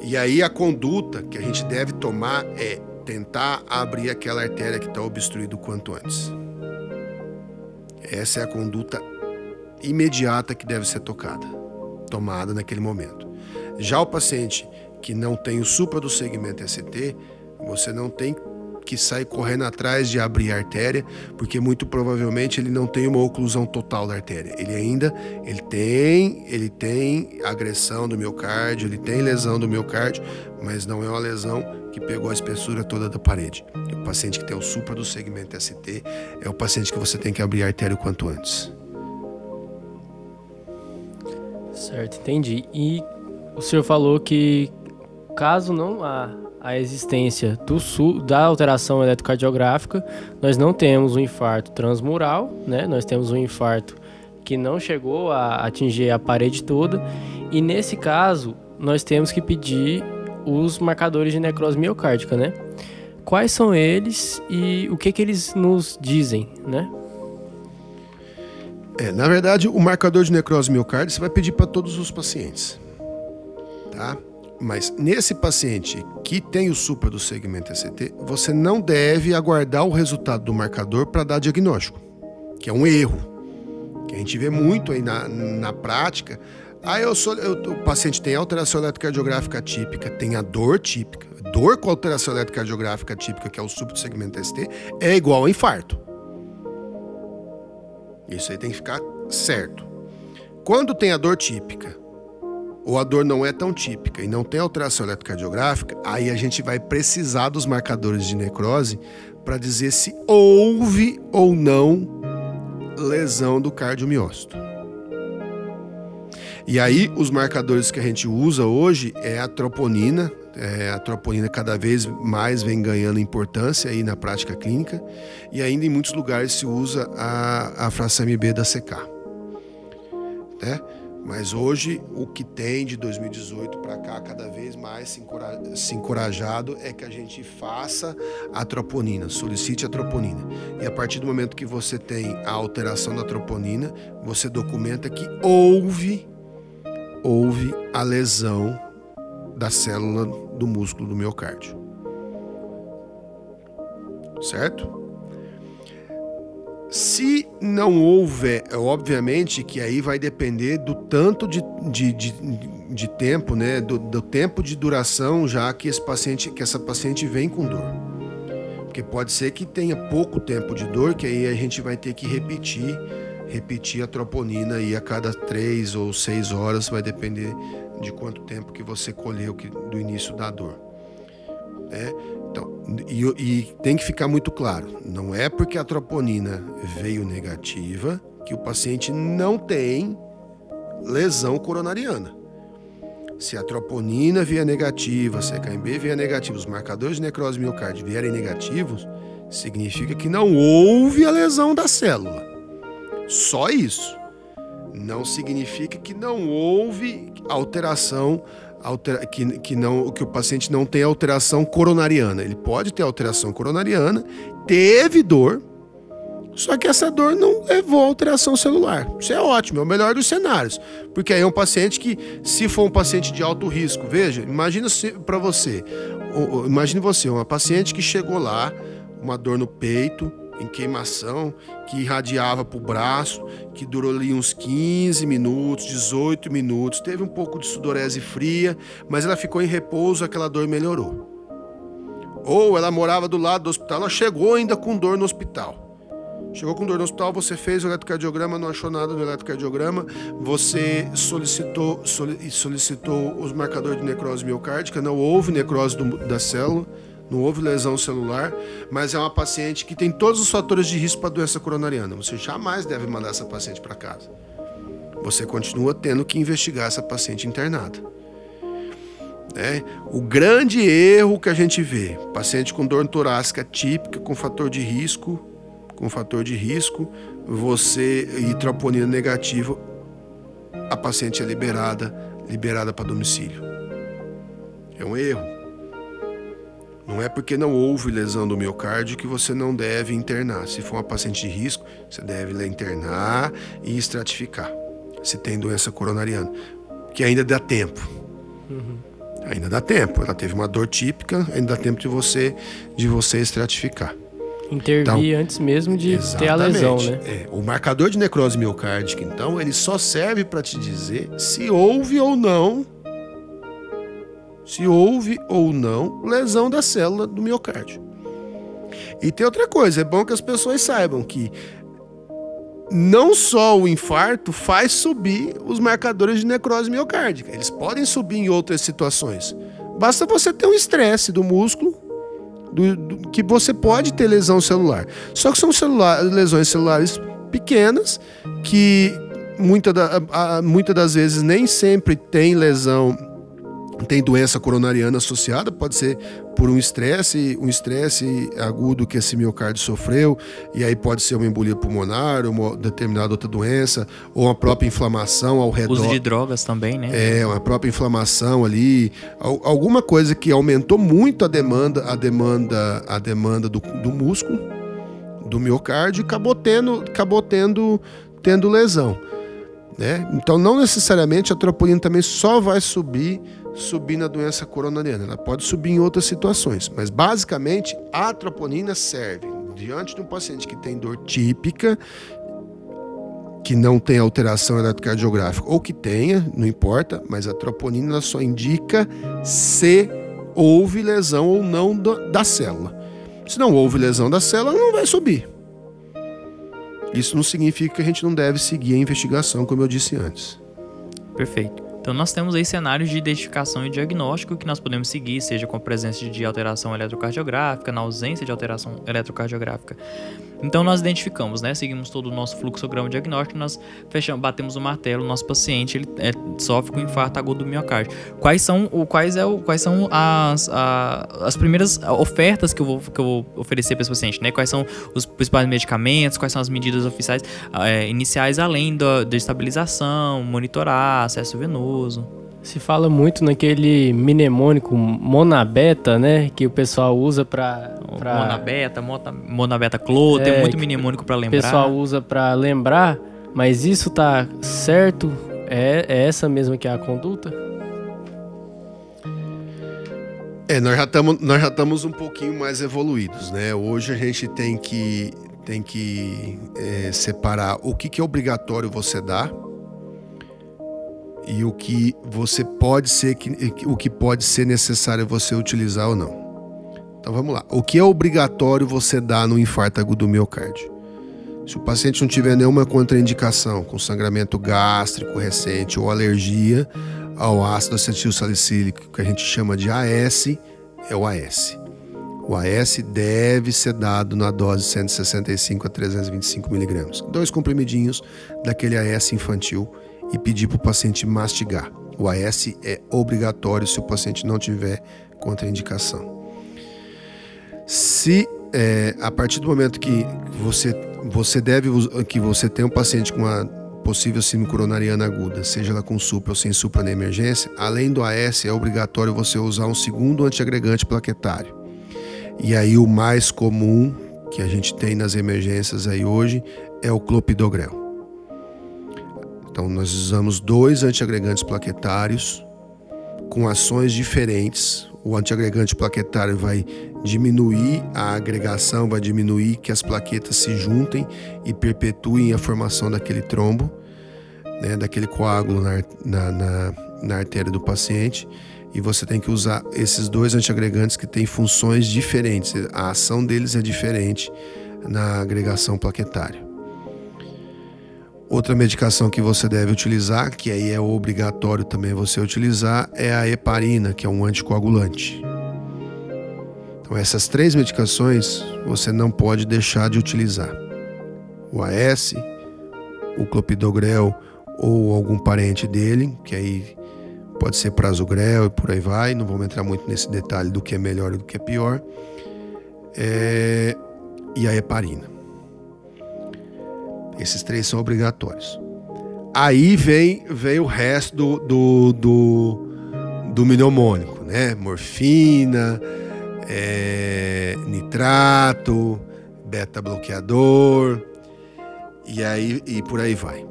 E aí a conduta que a gente deve tomar é tentar abrir aquela artéria que está obstruída o quanto antes. Essa é a conduta imediata que deve ser tocada, tomada naquele momento. Já o paciente que não tem o supra do segmento ST, você não tem que sair correndo atrás de abrir a artéria, porque muito provavelmente ele não tem uma oclusão total da artéria. Ele ainda ele tem, ele tem agressão do miocárdio, ele tem lesão do miocárdio, mas não é uma lesão que pegou a espessura toda da parede. O paciente que tem o supra do segmento ST é o paciente que você tem que abrir a artéria o quanto antes. Certo, entendi. E o senhor falou que caso não há a existência do, da alteração eletrocardiográfica, nós não temos um infarto transmural, né? Nós temos um infarto que não chegou a atingir a parede toda, e nesse caso nós temos que pedir os marcadores de necrose miocárdica, né? Quais são eles e o que que eles nos dizem, né? É, na verdade, o marcador de necrose miocárdica você vai pedir para todos os pacientes, tá? Mas nesse paciente que tem o supra do segmento ST, você não deve aguardar o resultado do marcador para dar diagnóstico, que é um erro, que a gente vê muito aí na, na prática. Ah, eu sou, eu, o paciente tem alteração eletrocardiográfica típica, tem a dor típica. Dor com alteração eletrocardiográfica típica, que é o supra do segmento ST, é igual a infarto. Isso aí tem que ficar certo. Quando tem a dor típica, ou a dor não é tão típica e não tem alteração eletrocardiográfica, aí a gente vai precisar dos marcadores de necrose para dizer se houve ou não lesão do cardiomiócito. E aí, os marcadores que a gente usa hoje é a troponina. É, a troponina cada vez mais vem ganhando importância aí na prática clínica. E ainda em muitos lugares se usa a, a fração MB da CK. Né? Mas hoje o que tem de 2018 para cá, cada vez mais se, encora se encorajado é que a gente faça a troponina, solicite a troponina. E a partir do momento que você tem a alteração da troponina, você documenta que houve, houve a lesão da célula do músculo do miocárdio. Certo? Se não houver, é obviamente que aí vai depender do tanto de, de, de, de tempo, né? Do, do, tempo de duração já que esse paciente, que essa paciente vem com dor. Porque pode ser que tenha pouco tempo de dor, que aí a gente vai ter que repetir, repetir a troponina aí a cada três ou seis horas, vai depender de quanto tempo que você colheu que, do início da dor. Né? Então, e, e, tem que ficar muito claro: não é porque a troponina veio negativa que o paciente não tem lesão coronariana. Se a troponina vier negativa, se a KMB vier negativa, os marcadores de necrose miocárdio vierem negativos, significa que não houve a lesão da célula. Só isso. Não significa que não houve alteração que, que, não, que o paciente não tem alteração coronariana. Ele pode ter alteração coronariana, teve dor, só que essa dor não levou a alteração celular. Isso é ótimo, é o melhor dos cenários. Porque aí é um paciente que, se for um paciente de alto risco, veja, imagina para você, imagine você, uma paciente que chegou lá, uma dor no peito, em queimação que irradiava para o braço, que durou ali uns 15 minutos, 18 minutos. Teve um pouco de sudorese fria, mas ela ficou em repouso, aquela dor melhorou. Ou ela morava do lado do hospital, ela chegou ainda com dor no hospital. Chegou com dor no hospital, você fez o eletrocardiograma, não achou nada no eletrocardiograma, você solicitou, solicitou os marcadores de necrose miocárdica, não houve necrose do, da célula não houve lesão celular, mas é uma paciente que tem todos os fatores de risco para doença coronariana. Você jamais deve mandar essa paciente para casa. Você continua tendo que investigar essa paciente internada. É, o grande erro que a gente vê, paciente com dor torácica típica, com fator de risco, com fator de risco, você e troponina negativa, a paciente é liberada, liberada para domicílio. É um erro. Não é porque não houve lesão do miocárdio que você não deve internar. Se for uma paciente de risco, você deve internar e estratificar. Se tem doença coronariana, que ainda dá tempo. Uhum. Ainda dá tempo. Ela teve uma dor típica, ainda dá tempo de você de você estratificar. Intervir então, antes mesmo de ter a lesão, né? É, o marcador de necrose miocárdica, então, ele só serve para te dizer se houve ou não se houve ou não lesão da célula do miocárdio. E tem outra coisa, é bom que as pessoas saibam que não só o infarto faz subir os marcadores de necrose miocárdica, eles podem subir em outras situações. Basta você ter um estresse do músculo, do, do, que você pode ter lesão celular. Só que são lesões celulares pequenas, que muitas da, muita das vezes nem sempre tem lesão tem doença coronariana associada, pode ser por um estresse, um estresse agudo que esse miocárdio sofreu, e aí pode ser uma embolia pulmonar, uma determinada outra doença, ou uma própria inflamação ao redor. Uso de drogas também, né? É, uma própria inflamação ali, alguma coisa que aumentou muito a demanda, a demanda, a demanda do, do músculo, do miocárdio, e acabou tendo, acabou tendo, tendo lesão. Né? Então, não necessariamente a troponina também só vai subir subir na doença coronariana. Ela pode subir em outras situações, mas basicamente a troponina serve diante de um paciente que tem dor típica, que não tem alteração eletrocardiográfica ou que tenha, não importa, mas a troponina só indica se houve lesão ou não da célula. Se não houve lesão da célula, não vai subir. Isso não significa que a gente não deve seguir a investigação, como eu disse antes. Perfeito. Então nós temos aí cenários de identificação e diagnóstico que nós podemos seguir, seja com a presença de alteração eletrocardiográfica, na ausência de alteração eletrocardiográfica. Então nós identificamos, né? Seguimos todo o nosso fluxograma diagnóstico, nós fechamos, batemos o martelo, nosso paciente ele é, sofre com infarto agudo do miocárdio. Quais são, o, quais é o, quais são as, a, as primeiras ofertas que eu vou, que eu vou oferecer para esse paciente, né? Quais são os principais medicamentos, quais são as medidas oficiais é, iniciais além da, da estabilização, monitorar, acesso venoso. Se fala muito naquele mnemônico monabeta, né? Que o pessoal usa pra. pra... Monabeta, monabeta clô, é, tem muito mnemônico para lembrar. O pessoal usa para lembrar, mas isso tá certo? É, é essa mesma que é a conduta? É, nós já estamos nós já estamos um pouquinho mais evoluídos, né? Hoje a gente tem que tem que é, separar o que, que é obrigatório você dar e o que você pode ser o que pode ser necessário você utilizar ou não. Então vamos lá. O que é obrigatório você dar no infarto agudo do miocárdio? Se o paciente não tiver nenhuma contraindicação, com sangramento gástrico recente ou alergia ao ácido acetil salicílico, que a gente chama de AS, é o AS. O AS deve ser dado na dose 165 a 325 miligramas. Dois comprimidinhos daquele AS infantil e pedir para o paciente mastigar. O AS é obrigatório se o paciente não tiver contraindicação. Se é, a partir do momento que você, você deve que você tem um paciente com uma possível síndrome coronariana aguda, seja ela com supra ou sem supra na emergência, além do AS é obrigatório você usar um segundo antiagregante plaquetário. E aí o mais comum que a gente tem nas emergências aí hoje é o clopidogrel. Então, nós usamos dois antiagregantes plaquetários com ações diferentes. O antiagregante plaquetário vai diminuir a agregação, vai diminuir que as plaquetas se juntem e perpetuem a formação daquele trombo, né, daquele coágulo na, na, na, na artéria do paciente. E você tem que usar esses dois antiagregantes que têm funções diferentes. A ação deles é diferente na agregação plaquetária. Outra medicação que você deve utilizar, que aí é obrigatório também você utilizar, é a heparina, que é um anticoagulante. Então, essas três medicações você não pode deixar de utilizar: o AS, o clopidogrel ou algum parente dele, que aí pode ser prasugrel e por aí vai. Não vamos entrar muito nesse detalhe do que é melhor e do que é pior. É... E a heparina. Esses três são obrigatórios. Aí vem, vem o resto do, do, do, do mnemônico, né? Morfina, é, nitrato, beta-bloqueador, e aí e por aí vai.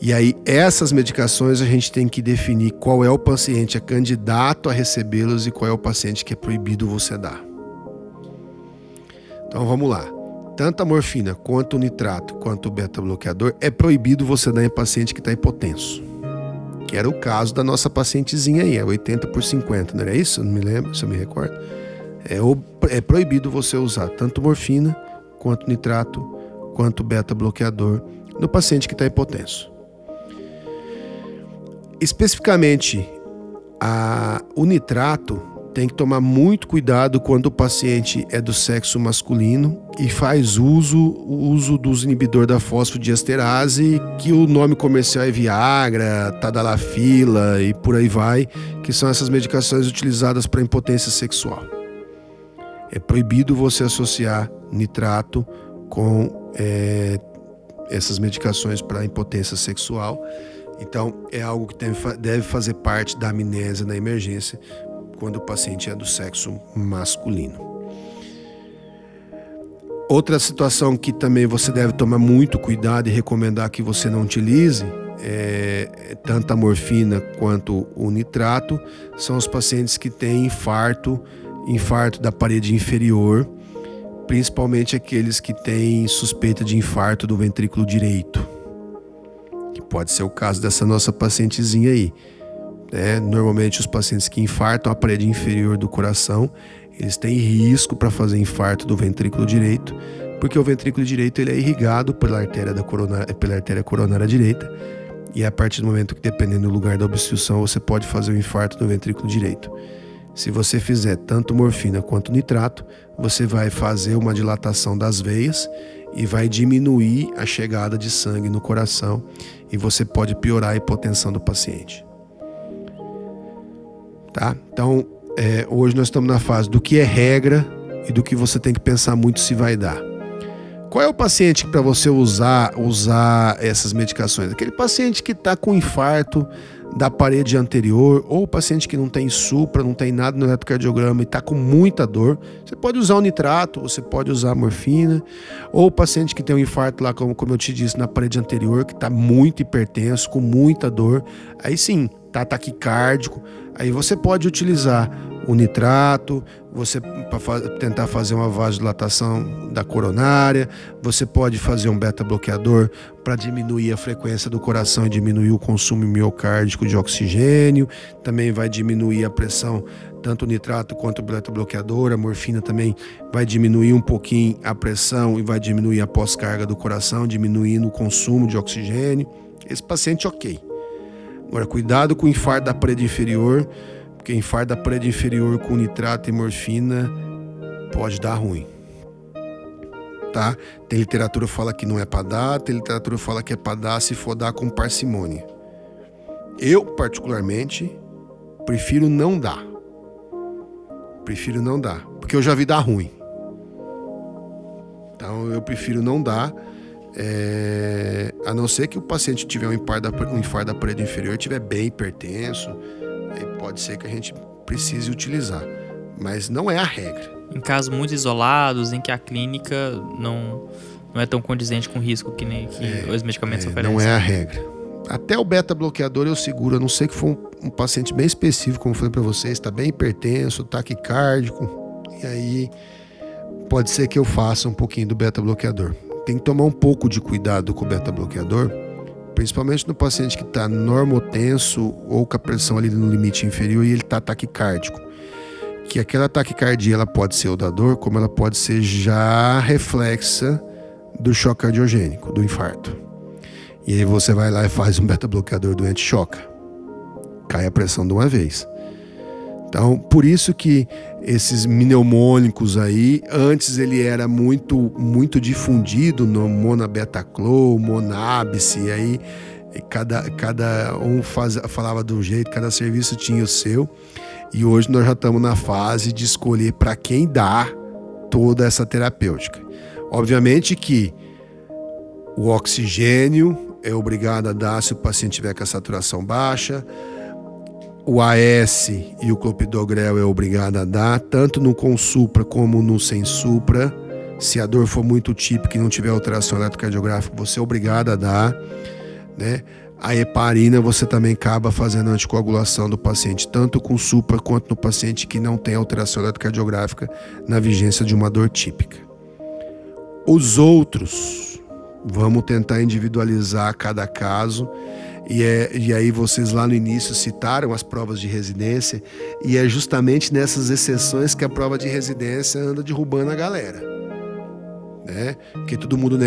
E aí essas medicações a gente tem que definir qual é o paciente é candidato a recebê-los e qual é o paciente que é proibido você dar. Então vamos lá. Tanto a morfina quanto o nitrato quanto o beta-bloqueador é proibido você dar em paciente que está hipotenso. Que era o caso da nossa pacientezinha aí, é 80 por 50, não era isso? Não me lembro, se eu me recordo. É, é proibido você usar tanto morfina quanto nitrato quanto beta-bloqueador no paciente que está hipotenso. Especificamente, a, o nitrato tem que tomar muito cuidado quando o paciente é do sexo masculino e faz uso, uso dos inibidor da fosfodiesterase, que o nome comercial é Viagra, Tadalafila e por aí vai, que são essas medicações utilizadas para impotência sexual. É proibido você associar nitrato com é, essas medicações para impotência sexual. Então, é algo que deve fazer parte da amnésia na emergência quando o paciente é do sexo masculino. Outra situação que também você deve tomar muito cuidado e recomendar que você não utilize, é, tanto a morfina quanto o nitrato, são os pacientes que têm infarto, infarto da parede inferior, principalmente aqueles que têm suspeita de infarto do ventrículo direito que pode ser o caso dessa nossa pacientezinha aí. É, normalmente os pacientes que infartam a parede inferior do coração, eles têm risco para fazer infarto do ventrículo direito, porque o ventrículo direito ele é irrigado pela artéria, da coronária, pela artéria coronária direita, e a partir do momento que, dependendo do lugar da obstrução, você pode fazer o infarto do ventrículo direito. Se você fizer tanto morfina quanto nitrato, você vai fazer uma dilatação das veias e vai diminuir a chegada de sangue no coração e você pode piorar a hipotensão do paciente. Tá? Então, é, hoje nós estamos na fase do que é regra e do que você tem que pensar muito se vai dar. Qual é o paciente para você usar usar essas medicações? Aquele paciente que está com infarto da parede anterior, ou o paciente que não tem supra, não tem nada no eletrocardiograma e está com muita dor, você pode usar o nitrato, você pode usar a morfina, ou o paciente que tem um infarto lá, como, como eu te disse, na parede anterior, que está muito hipertenso, com muita dor, aí sim, tá taquicárdico, aí você pode utilizar o nitrato, você para tentar fazer uma vasodilatação da coronária, você pode fazer um beta-bloqueador para diminuir a frequência do coração e diminuir o consumo miocárdico de oxigênio, também vai diminuir a pressão, tanto o nitrato quanto o beta-bloqueador, a morfina também vai diminuir um pouquinho a pressão e vai diminuir a pós-carga do coração, diminuindo o consumo de oxigênio. Esse paciente ok. Agora, cuidado com o infarto da parede inferior, porque infarto da parede inferior com nitrato e morfina pode dar ruim. Tá? Tem literatura que fala que não é para dar, tem literatura que fala que é para dar se for dar com parcimônia. Eu, particularmente, prefiro não dar. Prefiro não dar, porque eu já vi dar ruim. Então eu prefiro não dar, é... a não ser que o paciente tiver um infarto da, um infarto da parede inferior, tiver bem hipertenso, aí pode ser que a gente precise utilizar, mas não é a regra. Em casos muito isolados, em que a clínica não, não é tão condizente com o risco que, nem, que é, os medicamentos é, oferecem. Não é a regra. Até o beta-bloqueador eu seguro, a não ser que for um, um paciente bem específico, como eu falei para vocês, está bem hipertenso, taquicárdico, e aí pode ser que eu faça um pouquinho do beta-bloqueador. Tem que tomar um pouco de cuidado com o beta-bloqueador, principalmente no paciente que está normotenso ou com a pressão ali no limite inferior e ele está taquicárdico. Que aquela taquicardia ela pode ser o da dor, como ela pode ser já reflexa do choque cardiogênico, do infarto. E aí você vai lá e faz um beta-bloqueador doente choca. Cai a pressão de uma vez. Então, por isso que esses pneumônicos aí, antes ele era muito muito difundido no monabetaclô, monabis, e aí cada, cada um faz, falava de um jeito, cada serviço tinha o seu. E hoje nós já estamos na fase de escolher para quem dar toda essa terapêutica. Obviamente que o oxigênio é obrigado a dar se o paciente tiver com a saturação baixa, o AS e o clopidogrel é obrigado a dar, tanto no com supra como no sem supra. Se a dor for muito típica e não tiver alteração eletrocardiográfica, você é obrigado a dar, né? A heparina você também acaba fazendo anticoagulação do paciente, tanto com supra quanto no paciente que não tem alteração eletrocardiográfica na vigência de uma dor típica. Os outros, vamos tentar individualizar cada caso. E, é, e aí vocês lá no início citaram as provas de residência, e é justamente nessas exceções que a prova de residência anda derrubando a galera né? Porque todo mundo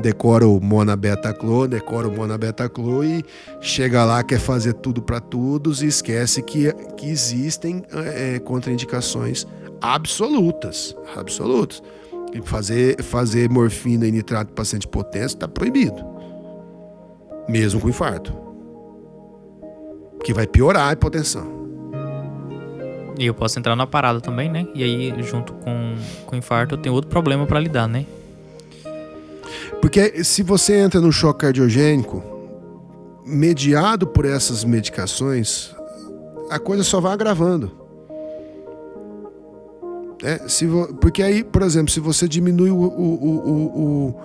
decora o Mona Beta Clo, decora o Mona Beta Clo e chega lá, quer fazer tudo para todos e esquece que, que existem é, contraindicações absolutas, absolutas. E fazer, fazer morfina e nitrato para paciente potente está proibido, mesmo com infarto, que vai piorar a hipotensão. E eu posso entrar na parada também, né? E aí, junto com, com infarto, eu tenho outro problema para lidar, né? Porque se você entra no choque cardiogênico, mediado por essas medicações, a coisa só vai agravando. É, se porque aí, por exemplo, se você diminui o, o, o, o,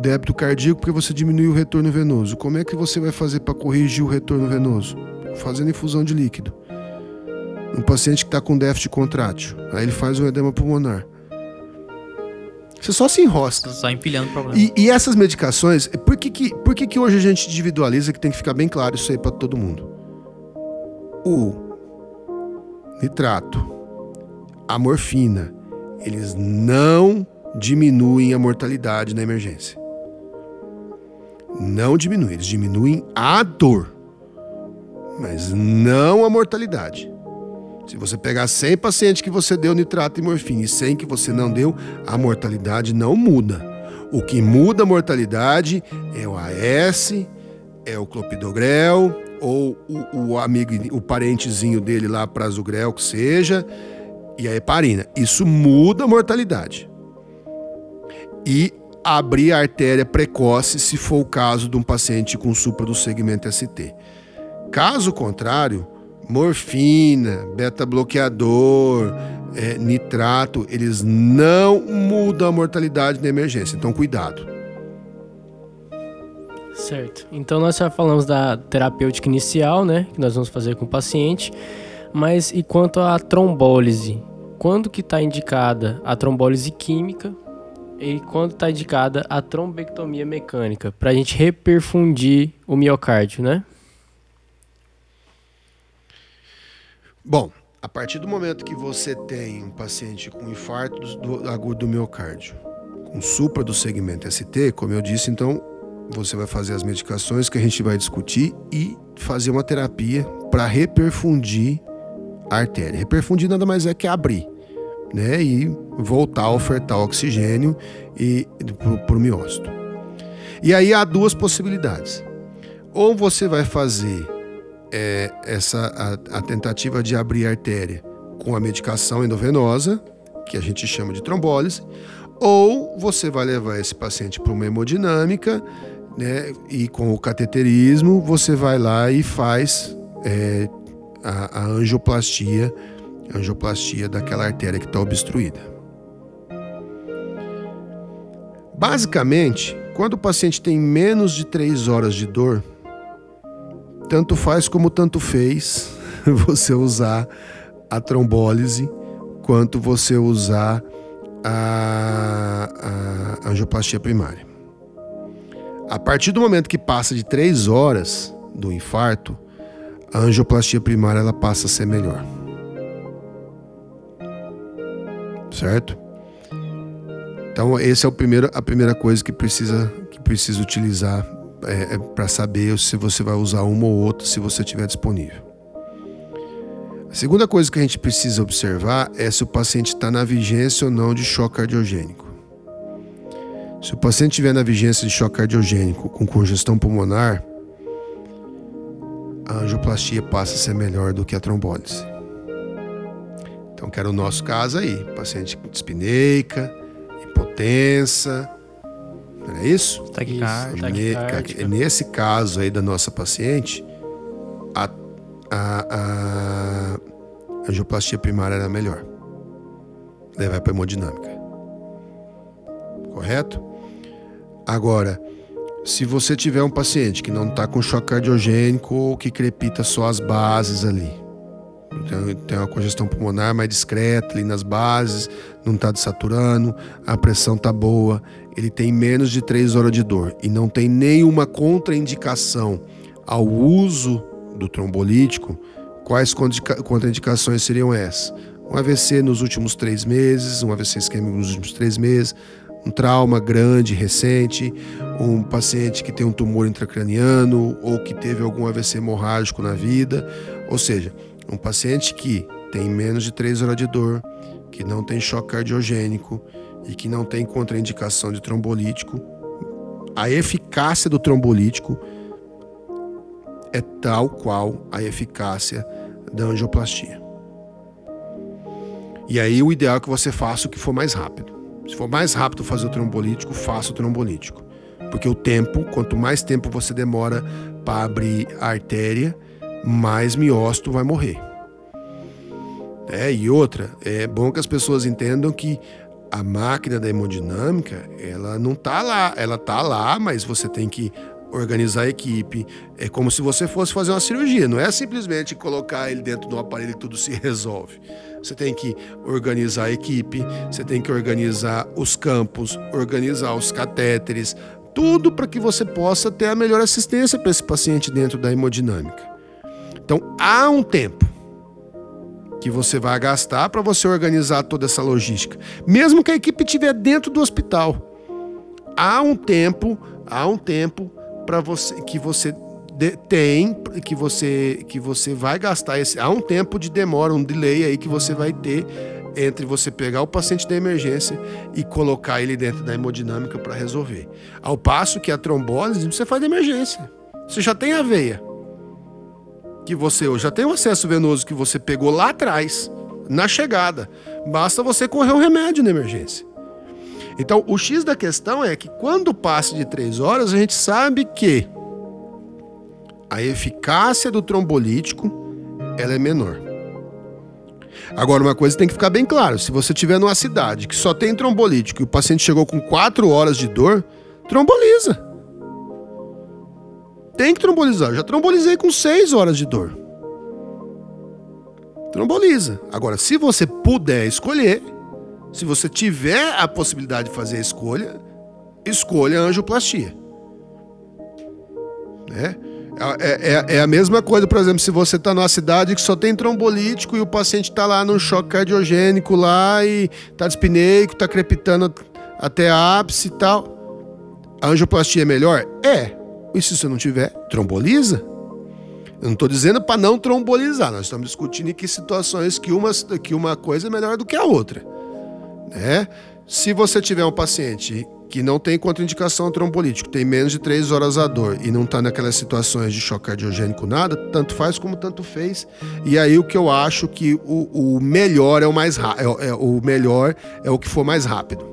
débito cardíaco porque você diminui o retorno venoso, como é que você vai fazer para corrigir o retorno venoso? Fazendo infusão de líquido. Um paciente que está com déficit contrátil, aí ele faz um edema pulmonar. Você só se enrosca. Só empilhando o problema. E, e, essas medicações, por que, que, por que, que hoje a gente individualiza que tem que ficar bem claro isso aí para todo mundo? O nitrato, a morfina, eles não diminuem a mortalidade na emergência. Não diminuem, eles diminuem a dor, mas não a mortalidade. Se você pegar 100 pacientes que você deu nitrato e morfina e 100 que você não deu, a mortalidade não muda. O que muda a mortalidade é o AS, é o clopidogrel ou o, o amigo, o parentezinho dele lá, prasugrel, que seja, e a heparina. Isso muda a mortalidade. E abrir a artéria precoce se for o caso de um paciente com supra do segmento ST. Caso contrário, morfina, beta-bloqueador, é, nitrato, eles não mudam a mortalidade na emergência. Então, cuidado. Certo. Então, nós já falamos da terapêutica inicial, né? Que nós vamos fazer com o paciente. Mas e quanto à trombólise? Quando que está indicada a trombólise química e quando está indicada a trombectomia mecânica? Para a gente reperfundir o miocárdio, né? Bom, a partir do momento que você tem um paciente com infarto do, agudo do miocárdio, com supra do segmento ST, como eu disse, então você vai fazer as medicações que a gente vai discutir e fazer uma terapia para reperfundir a artéria. Reperfundir nada mais é que abrir, né? E voltar a ofertar oxigênio para o miócito. E aí há duas possibilidades. Ou você vai fazer é, essa a, a tentativa de abrir a artéria com a medicação endovenosa, que a gente chama de trombólise, ou você vai levar esse paciente para uma hemodinâmica, né, e com o cateterismo você vai lá e faz é, a, a angioplastia, angioplastia daquela artéria que está obstruída. Basicamente, quando o paciente tem menos de 3 horas de dor, tanto faz como tanto fez você usar a trombólise quanto você usar a, a angioplastia primária. A partir do momento que passa de três horas do infarto, a angioplastia primária ela passa a ser melhor. Certo? Então, esse é o primeiro, a primeira coisa que precisa, que precisa utilizar é, é para saber se você vai usar uma ou outra se você tiver disponível. A segunda coisa que a gente precisa observar é se o paciente está na vigência ou não de choque cardiogênico. Se o paciente estiver na vigência de choque cardiogênico com congestão pulmonar, a angioplastia passa a ser melhor do que a trombólise. Então, que era o nosso caso aí: paciente com dispneica, hipotensa, não é isso? Taquicardia. Nesse caso aí da nossa paciente, a, a, a angioplastia primária era melhor. Daí vai para hemodinâmica. Correto? Agora, se você tiver um paciente que não está com choque cardiogênico ou que crepita só as bases ali, então, tem uma congestão pulmonar mais discreta ali nas bases, não está desaturando, a pressão está boa, ele tem menos de 3 horas de dor e não tem nenhuma contraindicação ao uso do trombolítico, quais contraindicações seriam essas? Um AVC nos últimos três meses, um AVC isquêmico nos últimos três meses, um trauma grande, recente, um paciente que tem um tumor intracraniano ou que teve algum AVC hemorrágico na vida, ou seja, um paciente que tem menos de 3 horas de dor, que não tem choque cardiogênico e que não tem contraindicação de trombolítico, a eficácia do trombolítico é tal qual a eficácia da angioplastia. E aí o ideal é que você faça o que for mais rápido. Se for mais rápido fazer o trombolítico, faça o trombolítico. Porque o tempo, quanto mais tempo você demora para abrir a artéria, mais miócito vai morrer. É, e outra, é bom que as pessoas entendam que a máquina da hemodinâmica, ela não tá lá, ela tá lá, mas você tem que organizar a equipe. É como se você fosse fazer uma cirurgia, não é simplesmente colocar ele dentro de um aparelho e tudo se resolve. Você tem que organizar a equipe, você tem que organizar os campos, organizar os catéteres, tudo para que você possa ter a melhor assistência para esse paciente dentro da hemodinâmica. Então, há um tempo que você vai gastar para você organizar toda essa logística, mesmo que a equipe estiver dentro do hospital. Há um tempo, há um tempo para você que você de, tem que você que você vai gastar esse há um tempo de demora, um delay aí que você vai ter entre você pegar o paciente da emergência e colocar ele dentro da hemodinâmica para resolver. Ao passo que a trombose você faz de emergência. Você já tem a veia que você já tem o acesso venoso que você pegou lá atrás, na chegada. Basta você correr o remédio na emergência. Então, o X da questão é que quando passa de três horas, a gente sabe que a eficácia do trombolítico ela é menor. Agora, uma coisa tem que ficar bem claro: se você estiver numa cidade que só tem trombolítico e o paciente chegou com quatro horas de dor, tromboliza. Tem que trombolizar. Eu já trombolizei com seis horas de dor. Tromboliza. Agora, se você puder escolher, se você tiver a possibilidade de fazer a escolha, escolha a angioplastia. Né? É, é, é, a mesma coisa, por exemplo, se você está numa cidade que só tem trombolítico e o paciente está lá num choque cardiogênico lá e está dispineico, está crepitando até ápice e tal. A angioplastia é melhor? É. E se você não tiver, tromboliza. Eu não estou dizendo para não trombolizar, nós estamos discutindo em que situações que uma, que uma coisa é melhor do que a outra. Né? Se você tiver um paciente que não tem contraindicação trombolítico, tem menos de 3 horas a dor e não está naquelas situações de choque cardiogênico nada, tanto faz como tanto fez. E aí o que eu acho que o, o melhor é o mais é, é, o melhor é o que for mais rápido.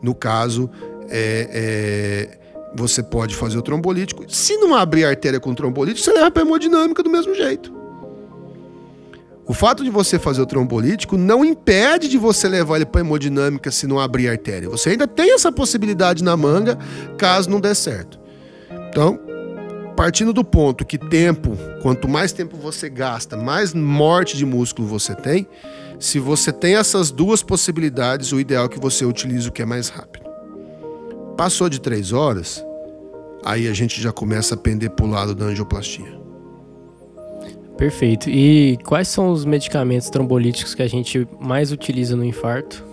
No caso, é, é, você pode fazer o trombolítico. Se não abrir artéria com trombolítico, você leva para hemodinâmica do mesmo jeito. O fato de você fazer o trombolítico não impede de você levar ele para hemodinâmica se não abrir a artéria. Você ainda tem essa possibilidade na manga, caso não der certo. Então, partindo do ponto que tempo, quanto mais tempo você gasta, mais morte de músculo você tem. Se você tem essas duas possibilidades, o ideal é que você utilize o que é mais rápido. Passou de três horas, aí a gente já começa a pender para o lado da angioplastia. Perfeito. E quais são os medicamentos trombolíticos que a gente mais utiliza no infarto?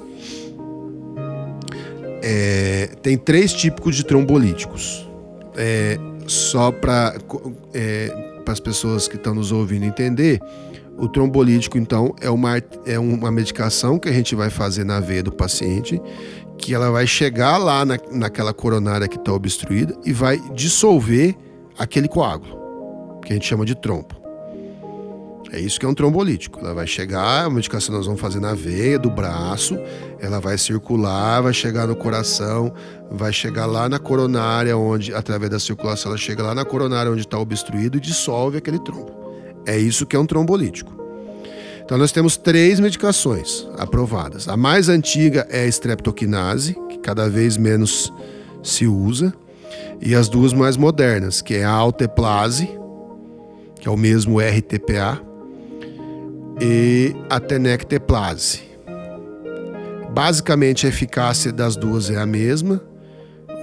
É, tem três tipos de trombolíticos. É, só para é, as pessoas que estão nos ouvindo entender, o trombolítico, então, é uma, é uma medicação que a gente vai fazer na veia do paciente, que ela vai chegar lá na, naquela coronária que está obstruída e vai dissolver aquele coágulo, que a gente chama de trombo. É isso que é um trombolítico. Ela vai chegar, a medicação nós vamos fazer na veia do braço, ela vai circular, vai chegar no coração, vai chegar lá na coronária, onde, através da circulação, ela chega lá na coronária onde está obstruído e dissolve aquele trombo. É isso que é um trombolítico. Então nós temos três medicações aprovadas. A mais antiga é a streptokinase, que cada vez menos se usa, e as duas mais modernas, que é a alteplase, que é o mesmo RTPA, e a tenecteplase. Basicamente a eficácia das duas é a mesma.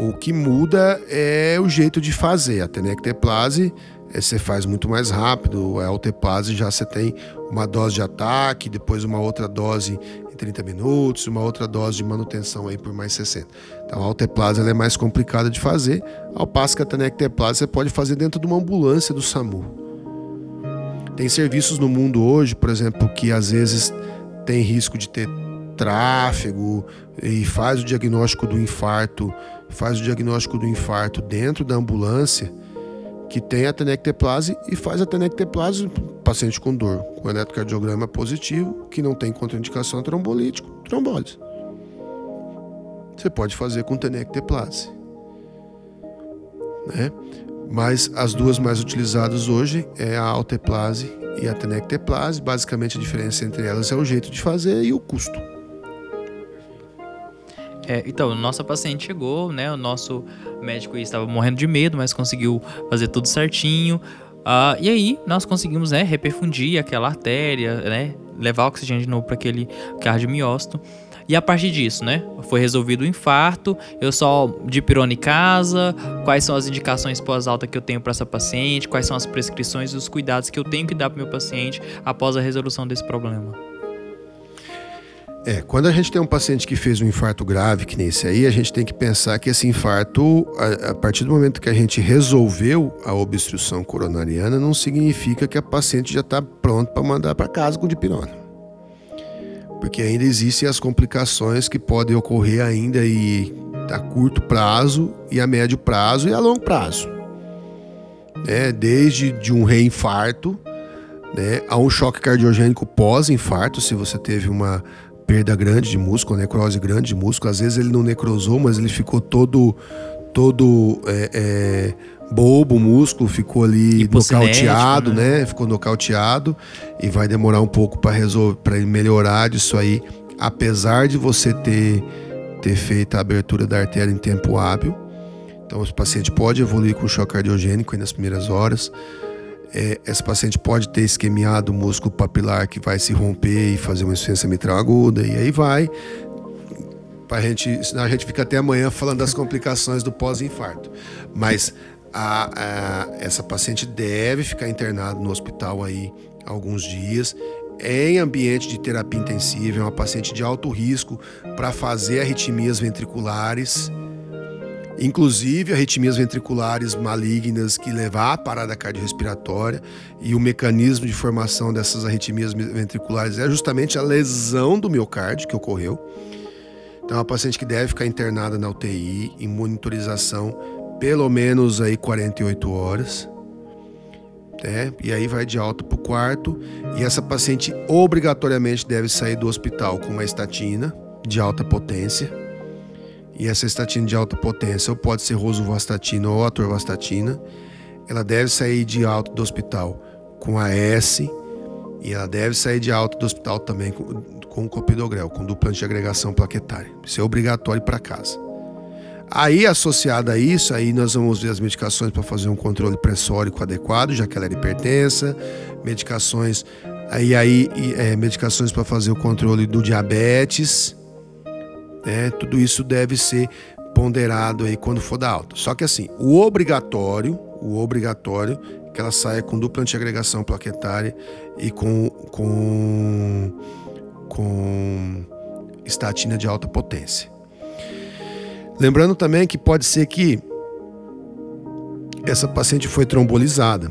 O que muda é o jeito de fazer. A tenecteplase você faz muito mais rápido, a alteplase já você tem uma dose de ataque, depois uma outra dose em 30 minutos, uma outra dose de manutenção aí por mais 60. Então a alteplase é mais complicada de fazer, ao passo que a tenecteplase você pode fazer dentro de uma ambulância do SAMU. Tem serviços no mundo hoje, por exemplo, que às vezes tem risco de ter tráfego e faz o diagnóstico do infarto, faz o diagnóstico do infarto dentro da ambulância que tem a tenecteplase e faz a tenecteplase paciente com dor, com eletrocardiograma positivo, que não tem contraindicação trombolítico, trombólise. Você pode fazer com tenecteplase. Né? Mas as duas mais utilizadas hoje é a alteplase e a tenecteplase. Basicamente a diferença entre elas é o jeito de fazer e o custo. É, então, nossa paciente chegou, né? O nosso médico estava morrendo de medo, mas conseguiu fazer tudo certinho. Uh, e aí, nós conseguimos, né, reperfundir aquela artéria, né? Levar oxigênio de novo para aquele cardiomiócito. E a partir disso, né? Foi resolvido o infarto, eu só de pirona em casa, quais são as indicações pós-alta que eu tenho para essa paciente, quais são as prescrições e os cuidados que eu tenho que dar para meu paciente após a resolução desse problema. É, quando a gente tem um paciente que fez um infarto grave, que nem esse aí, a gente tem que pensar que esse infarto, a, a partir do momento que a gente resolveu a obstrução coronariana, não significa que a paciente já está pronta para mandar para casa com dipirona porque ainda existem as complicações que podem ocorrer ainda e a curto prazo e a médio prazo e a longo prazo. Né? Desde de um reinfarto né, a um choque cardiogênico pós-infarto, se você teve uma perda grande de músculo, necrose grande de músculo, às vezes ele não necrosou, mas ele ficou todo todo é, é, bobo, o músculo ficou ali nocauteado, né? né? Ficou nocauteado e vai demorar um pouco para resolver, para melhorar disso aí, apesar de você ter ter feito a abertura da artéria em tempo hábil. Então, esse paciente pode evoluir com choque cardiogênico nas primeiras horas. É, esse paciente pode ter isquemiado o músculo papilar que vai se romper e fazer uma insuficiência mitral aguda, e aí vai. Pra gente, senão a gente fica até amanhã falando das complicações do pós-infarto. Mas a, a, essa paciente deve ficar internada no hospital aí alguns dias em ambiente de terapia intensiva, é uma paciente de alto risco para fazer arritmias ventriculares, inclusive arritmias ventriculares malignas que levar à parada cardiorrespiratória e o mecanismo de formação dessas arritmias ventriculares é justamente a lesão do miocárdio que ocorreu. Então, é uma paciente que deve ficar internada na UTI em monitorização pelo menos aí 48 horas. Né? E aí vai de alta para o quarto. E essa paciente obrigatoriamente deve sair do hospital com uma estatina de alta potência. E essa estatina de alta potência ou pode ser rosuvastatina ou atorvastatina. Ela deve sair de alta do hospital com a S e ela deve sair de alta do hospital também com, com copidogrel, com dupla de agregação plaquetária. Isso é obrigatório para casa. Aí, associado a isso, aí nós vamos ver as medicações para fazer um controle pressórico adequado, já que ela era hipertensa, medicações, aí, aí é, medicações para fazer o controle do diabetes, né? Tudo isso deve ser ponderado aí quando for da alta. Só que assim, o obrigatório, o obrigatório é que ela saia com dupla antiagregação plaquetária e com, com, com estatina de alta potência. Lembrando também que pode ser que essa paciente foi trombolizada.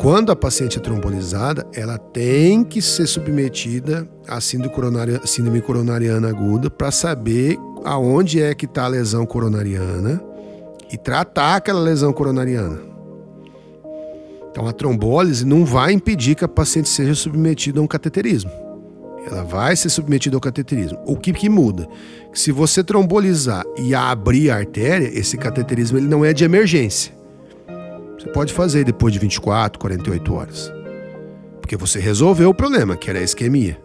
Quando a paciente é trombolizada, ela tem que ser submetida à síndrome, síndrome coronariana aguda para saber aonde é que está a lesão coronariana e tratar aquela lesão coronariana. Então a trombólise não vai impedir que a paciente seja submetida a um cateterismo. Ela vai ser submetida ao cateterismo. O que, que muda? Se você trombolizar e abrir a artéria, esse cateterismo ele não é de emergência. Você pode fazer depois de 24, 48 horas. Porque você resolveu o problema, que era a isquemia.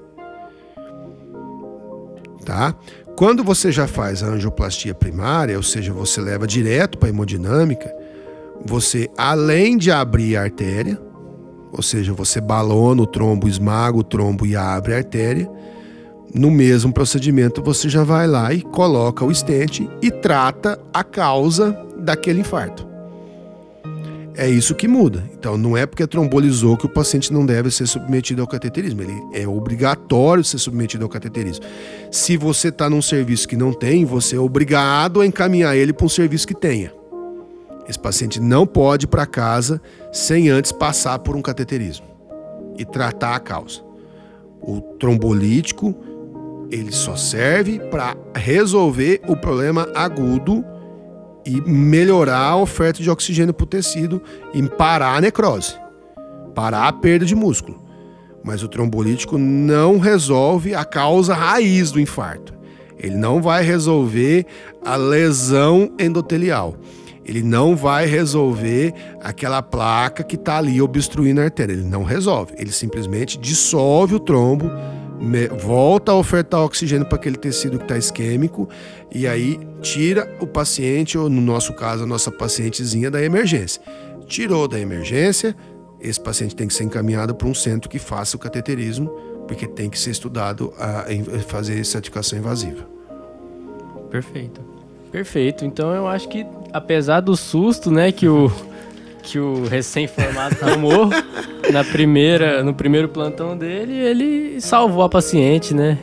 Tá? Quando você já faz a angioplastia primária, ou seja, você leva direto para a hemodinâmica, você, além de abrir a artéria, ou seja, você balona o trombo, esmaga o trombo e abre a artéria, no mesmo procedimento você já vai lá e coloca o estente e trata a causa daquele infarto. É isso que muda. Então não é porque trombolizou que o paciente não deve ser submetido ao cateterismo. Ele é obrigatório ser submetido ao cateterismo. Se você está num serviço que não tem, você é obrigado a encaminhar ele para um serviço que tenha. Esse paciente não pode ir para casa sem antes passar por um cateterismo e tratar a causa. O trombolítico ele só serve para resolver o problema agudo e melhorar a oferta de oxigênio para o tecido e parar a necrose, parar a perda de músculo. Mas o trombolítico não resolve a causa raiz do infarto. Ele não vai resolver a lesão endotelial. Ele não vai resolver aquela placa que está ali obstruindo a artéria. Ele não resolve. Ele simplesmente dissolve o trombo volta a ofertar oxigênio para aquele tecido que está isquêmico e aí tira o paciente, ou no nosso caso, a nossa pacientezinha, da emergência. Tirou da emergência, esse paciente tem que ser encaminhado para um centro que faça o cateterismo, porque tem que ser estudado a fazer certificação invasiva. Perfeito. Perfeito. Então eu acho que, apesar do susto, né, que o que o recém-formado tomou na primeira, no primeiro plantão dele, ele salvou a paciente, né?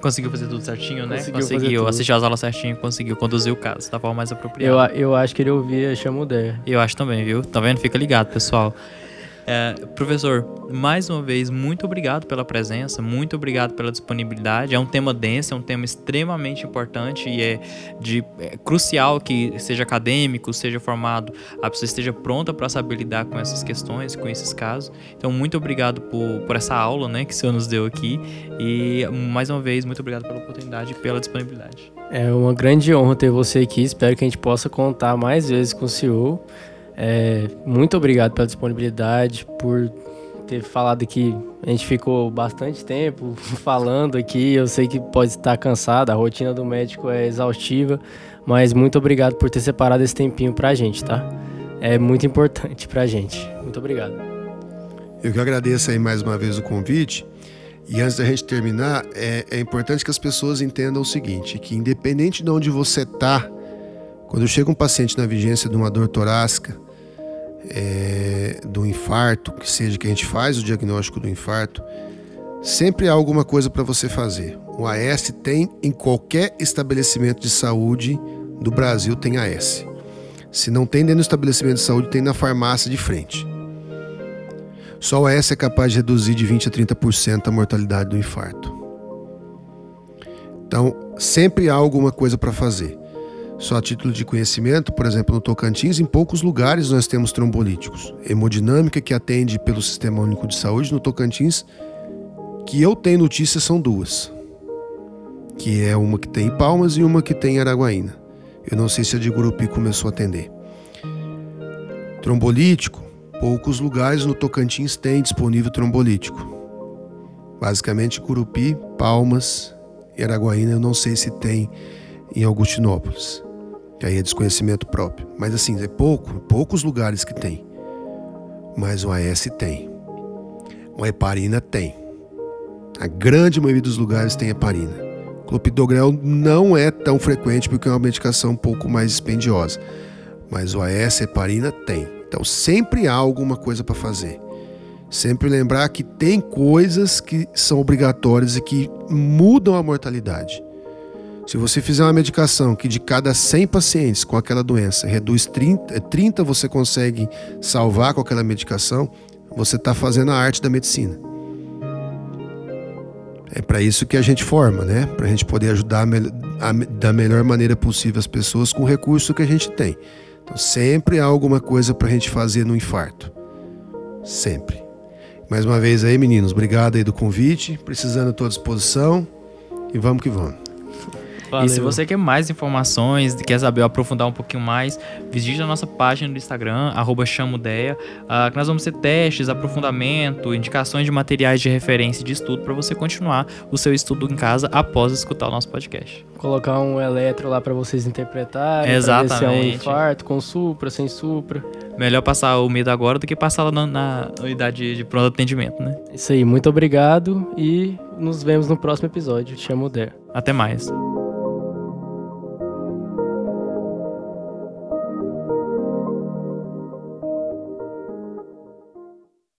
Conseguiu fazer tudo certinho, né? Conseguiu, conseguiu assistir as aulas certinho, conseguiu conduzir o caso da forma mais apropriada. Eu, eu acho que ele ouvia Chamudeia. Eu acho também, viu? Tá vendo? Fica ligado, pessoal. É, professor, mais uma vez, muito obrigado pela presença, muito obrigado pela disponibilidade. É um tema denso, é um tema extremamente importante e é, de, é crucial que seja acadêmico, seja formado, a pessoa esteja pronta para saber lidar com essas questões, com esses casos. Então, muito obrigado por, por essa aula né, que o senhor nos deu aqui e, mais uma vez, muito obrigado pela oportunidade e pela disponibilidade. É uma grande honra ter você aqui. Espero que a gente possa contar mais vezes com o senhor. É, muito obrigado pela disponibilidade, por ter falado aqui. A gente ficou bastante tempo falando aqui. Eu sei que pode estar cansado, a rotina do médico é exaustiva, mas muito obrigado por ter separado esse tempinho pra gente, tá? É muito importante pra gente. Muito obrigado. Eu que agradeço aí mais uma vez o convite. E antes da gente terminar, é, é importante que as pessoas entendam o seguinte: que independente de onde você está, quando chega um paciente na vigência de uma dor torácica, é, do infarto, que seja que a gente faz o diagnóstico do infarto, sempre há alguma coisa para você fazer. O AS tem em qualquer estabelecimento de saúde do Brasil tem AS. Se não tem dentro do estabelecimento de saúde, tem na farmácia de frente. Só o AS é capaz de reduzir de 20 a 30% a mortalidade do infarto. Então, sempre há alguma coisa para fazer. Só a título de conhecimento, por exemplo, no Tocantins, em poucos lugares nós temos trombolíticos. Hemodinâmica, que atende pelo Sistema Único de Saúde, no Tocantins, que eu tenho notícia, são duas. Que é uma que tem em Palmas e uma que tem em Araguaína. Eu não sei se a de Gurupi começou a atender. Trombolítico, poucos lugares no Tocantins têm disponível trombolítico. Basicamente, Gurupi, Palmas e Araguaína, eu não sei se tem em Augustinópolis que aí é desconhecimento próprio. Mas assim, é pouco, poucos lugares que tem. Mas o AS tem. O heparina tem. A grande maioria dos lugares tem heparina. Clopidogrel não é tão frequente porque é uma medicação um pouco mais dispendiosa. Mas o AS heparina tem. Então sempre há alguma coisa para fazer. Sempre lembrar que tem coisas que são obrigatórias e que mudam a mortalidade. Se você fizer uma medicação que de cada 100 pacientes com aquela doença reduz 30, 30 é, você consegue salvar com aquela medicação, você está fazendo a arte da medicina. É para isso que a gente forma, né? Para a gente poder ajudar a, a, da melhor maneira possível as pessoas com o recurso que a gente tem. Então sempre há alguma coisa para a gente fazer no infarto. Sempre. Mais uma vez aí, meninos, obrigado aí do convite. Precisando, estou à disposição. E vamos que vamos. Valeu. E se você quer mais informações, quer saber aprofundar um pouquinho mais, visite a nossa página do Instagram, arroba chamodeia, ah, que nós vamos ter testes, aprofundamento, indicações de materiais de referência e de estudo para você continuar o seu estudo em casa após escutar o nosso podcast. Colocar um eletro lá pra vocês interpretarem. Ver se é um Exatamente. infarto, com supra, sem supra. Melhor passar o medo agora do que passar lá na, na unidade de pronto atendimento, né? Isso aí, muito obrigado e nos vemos no próximo episódio. Te amo, Der. Até mais.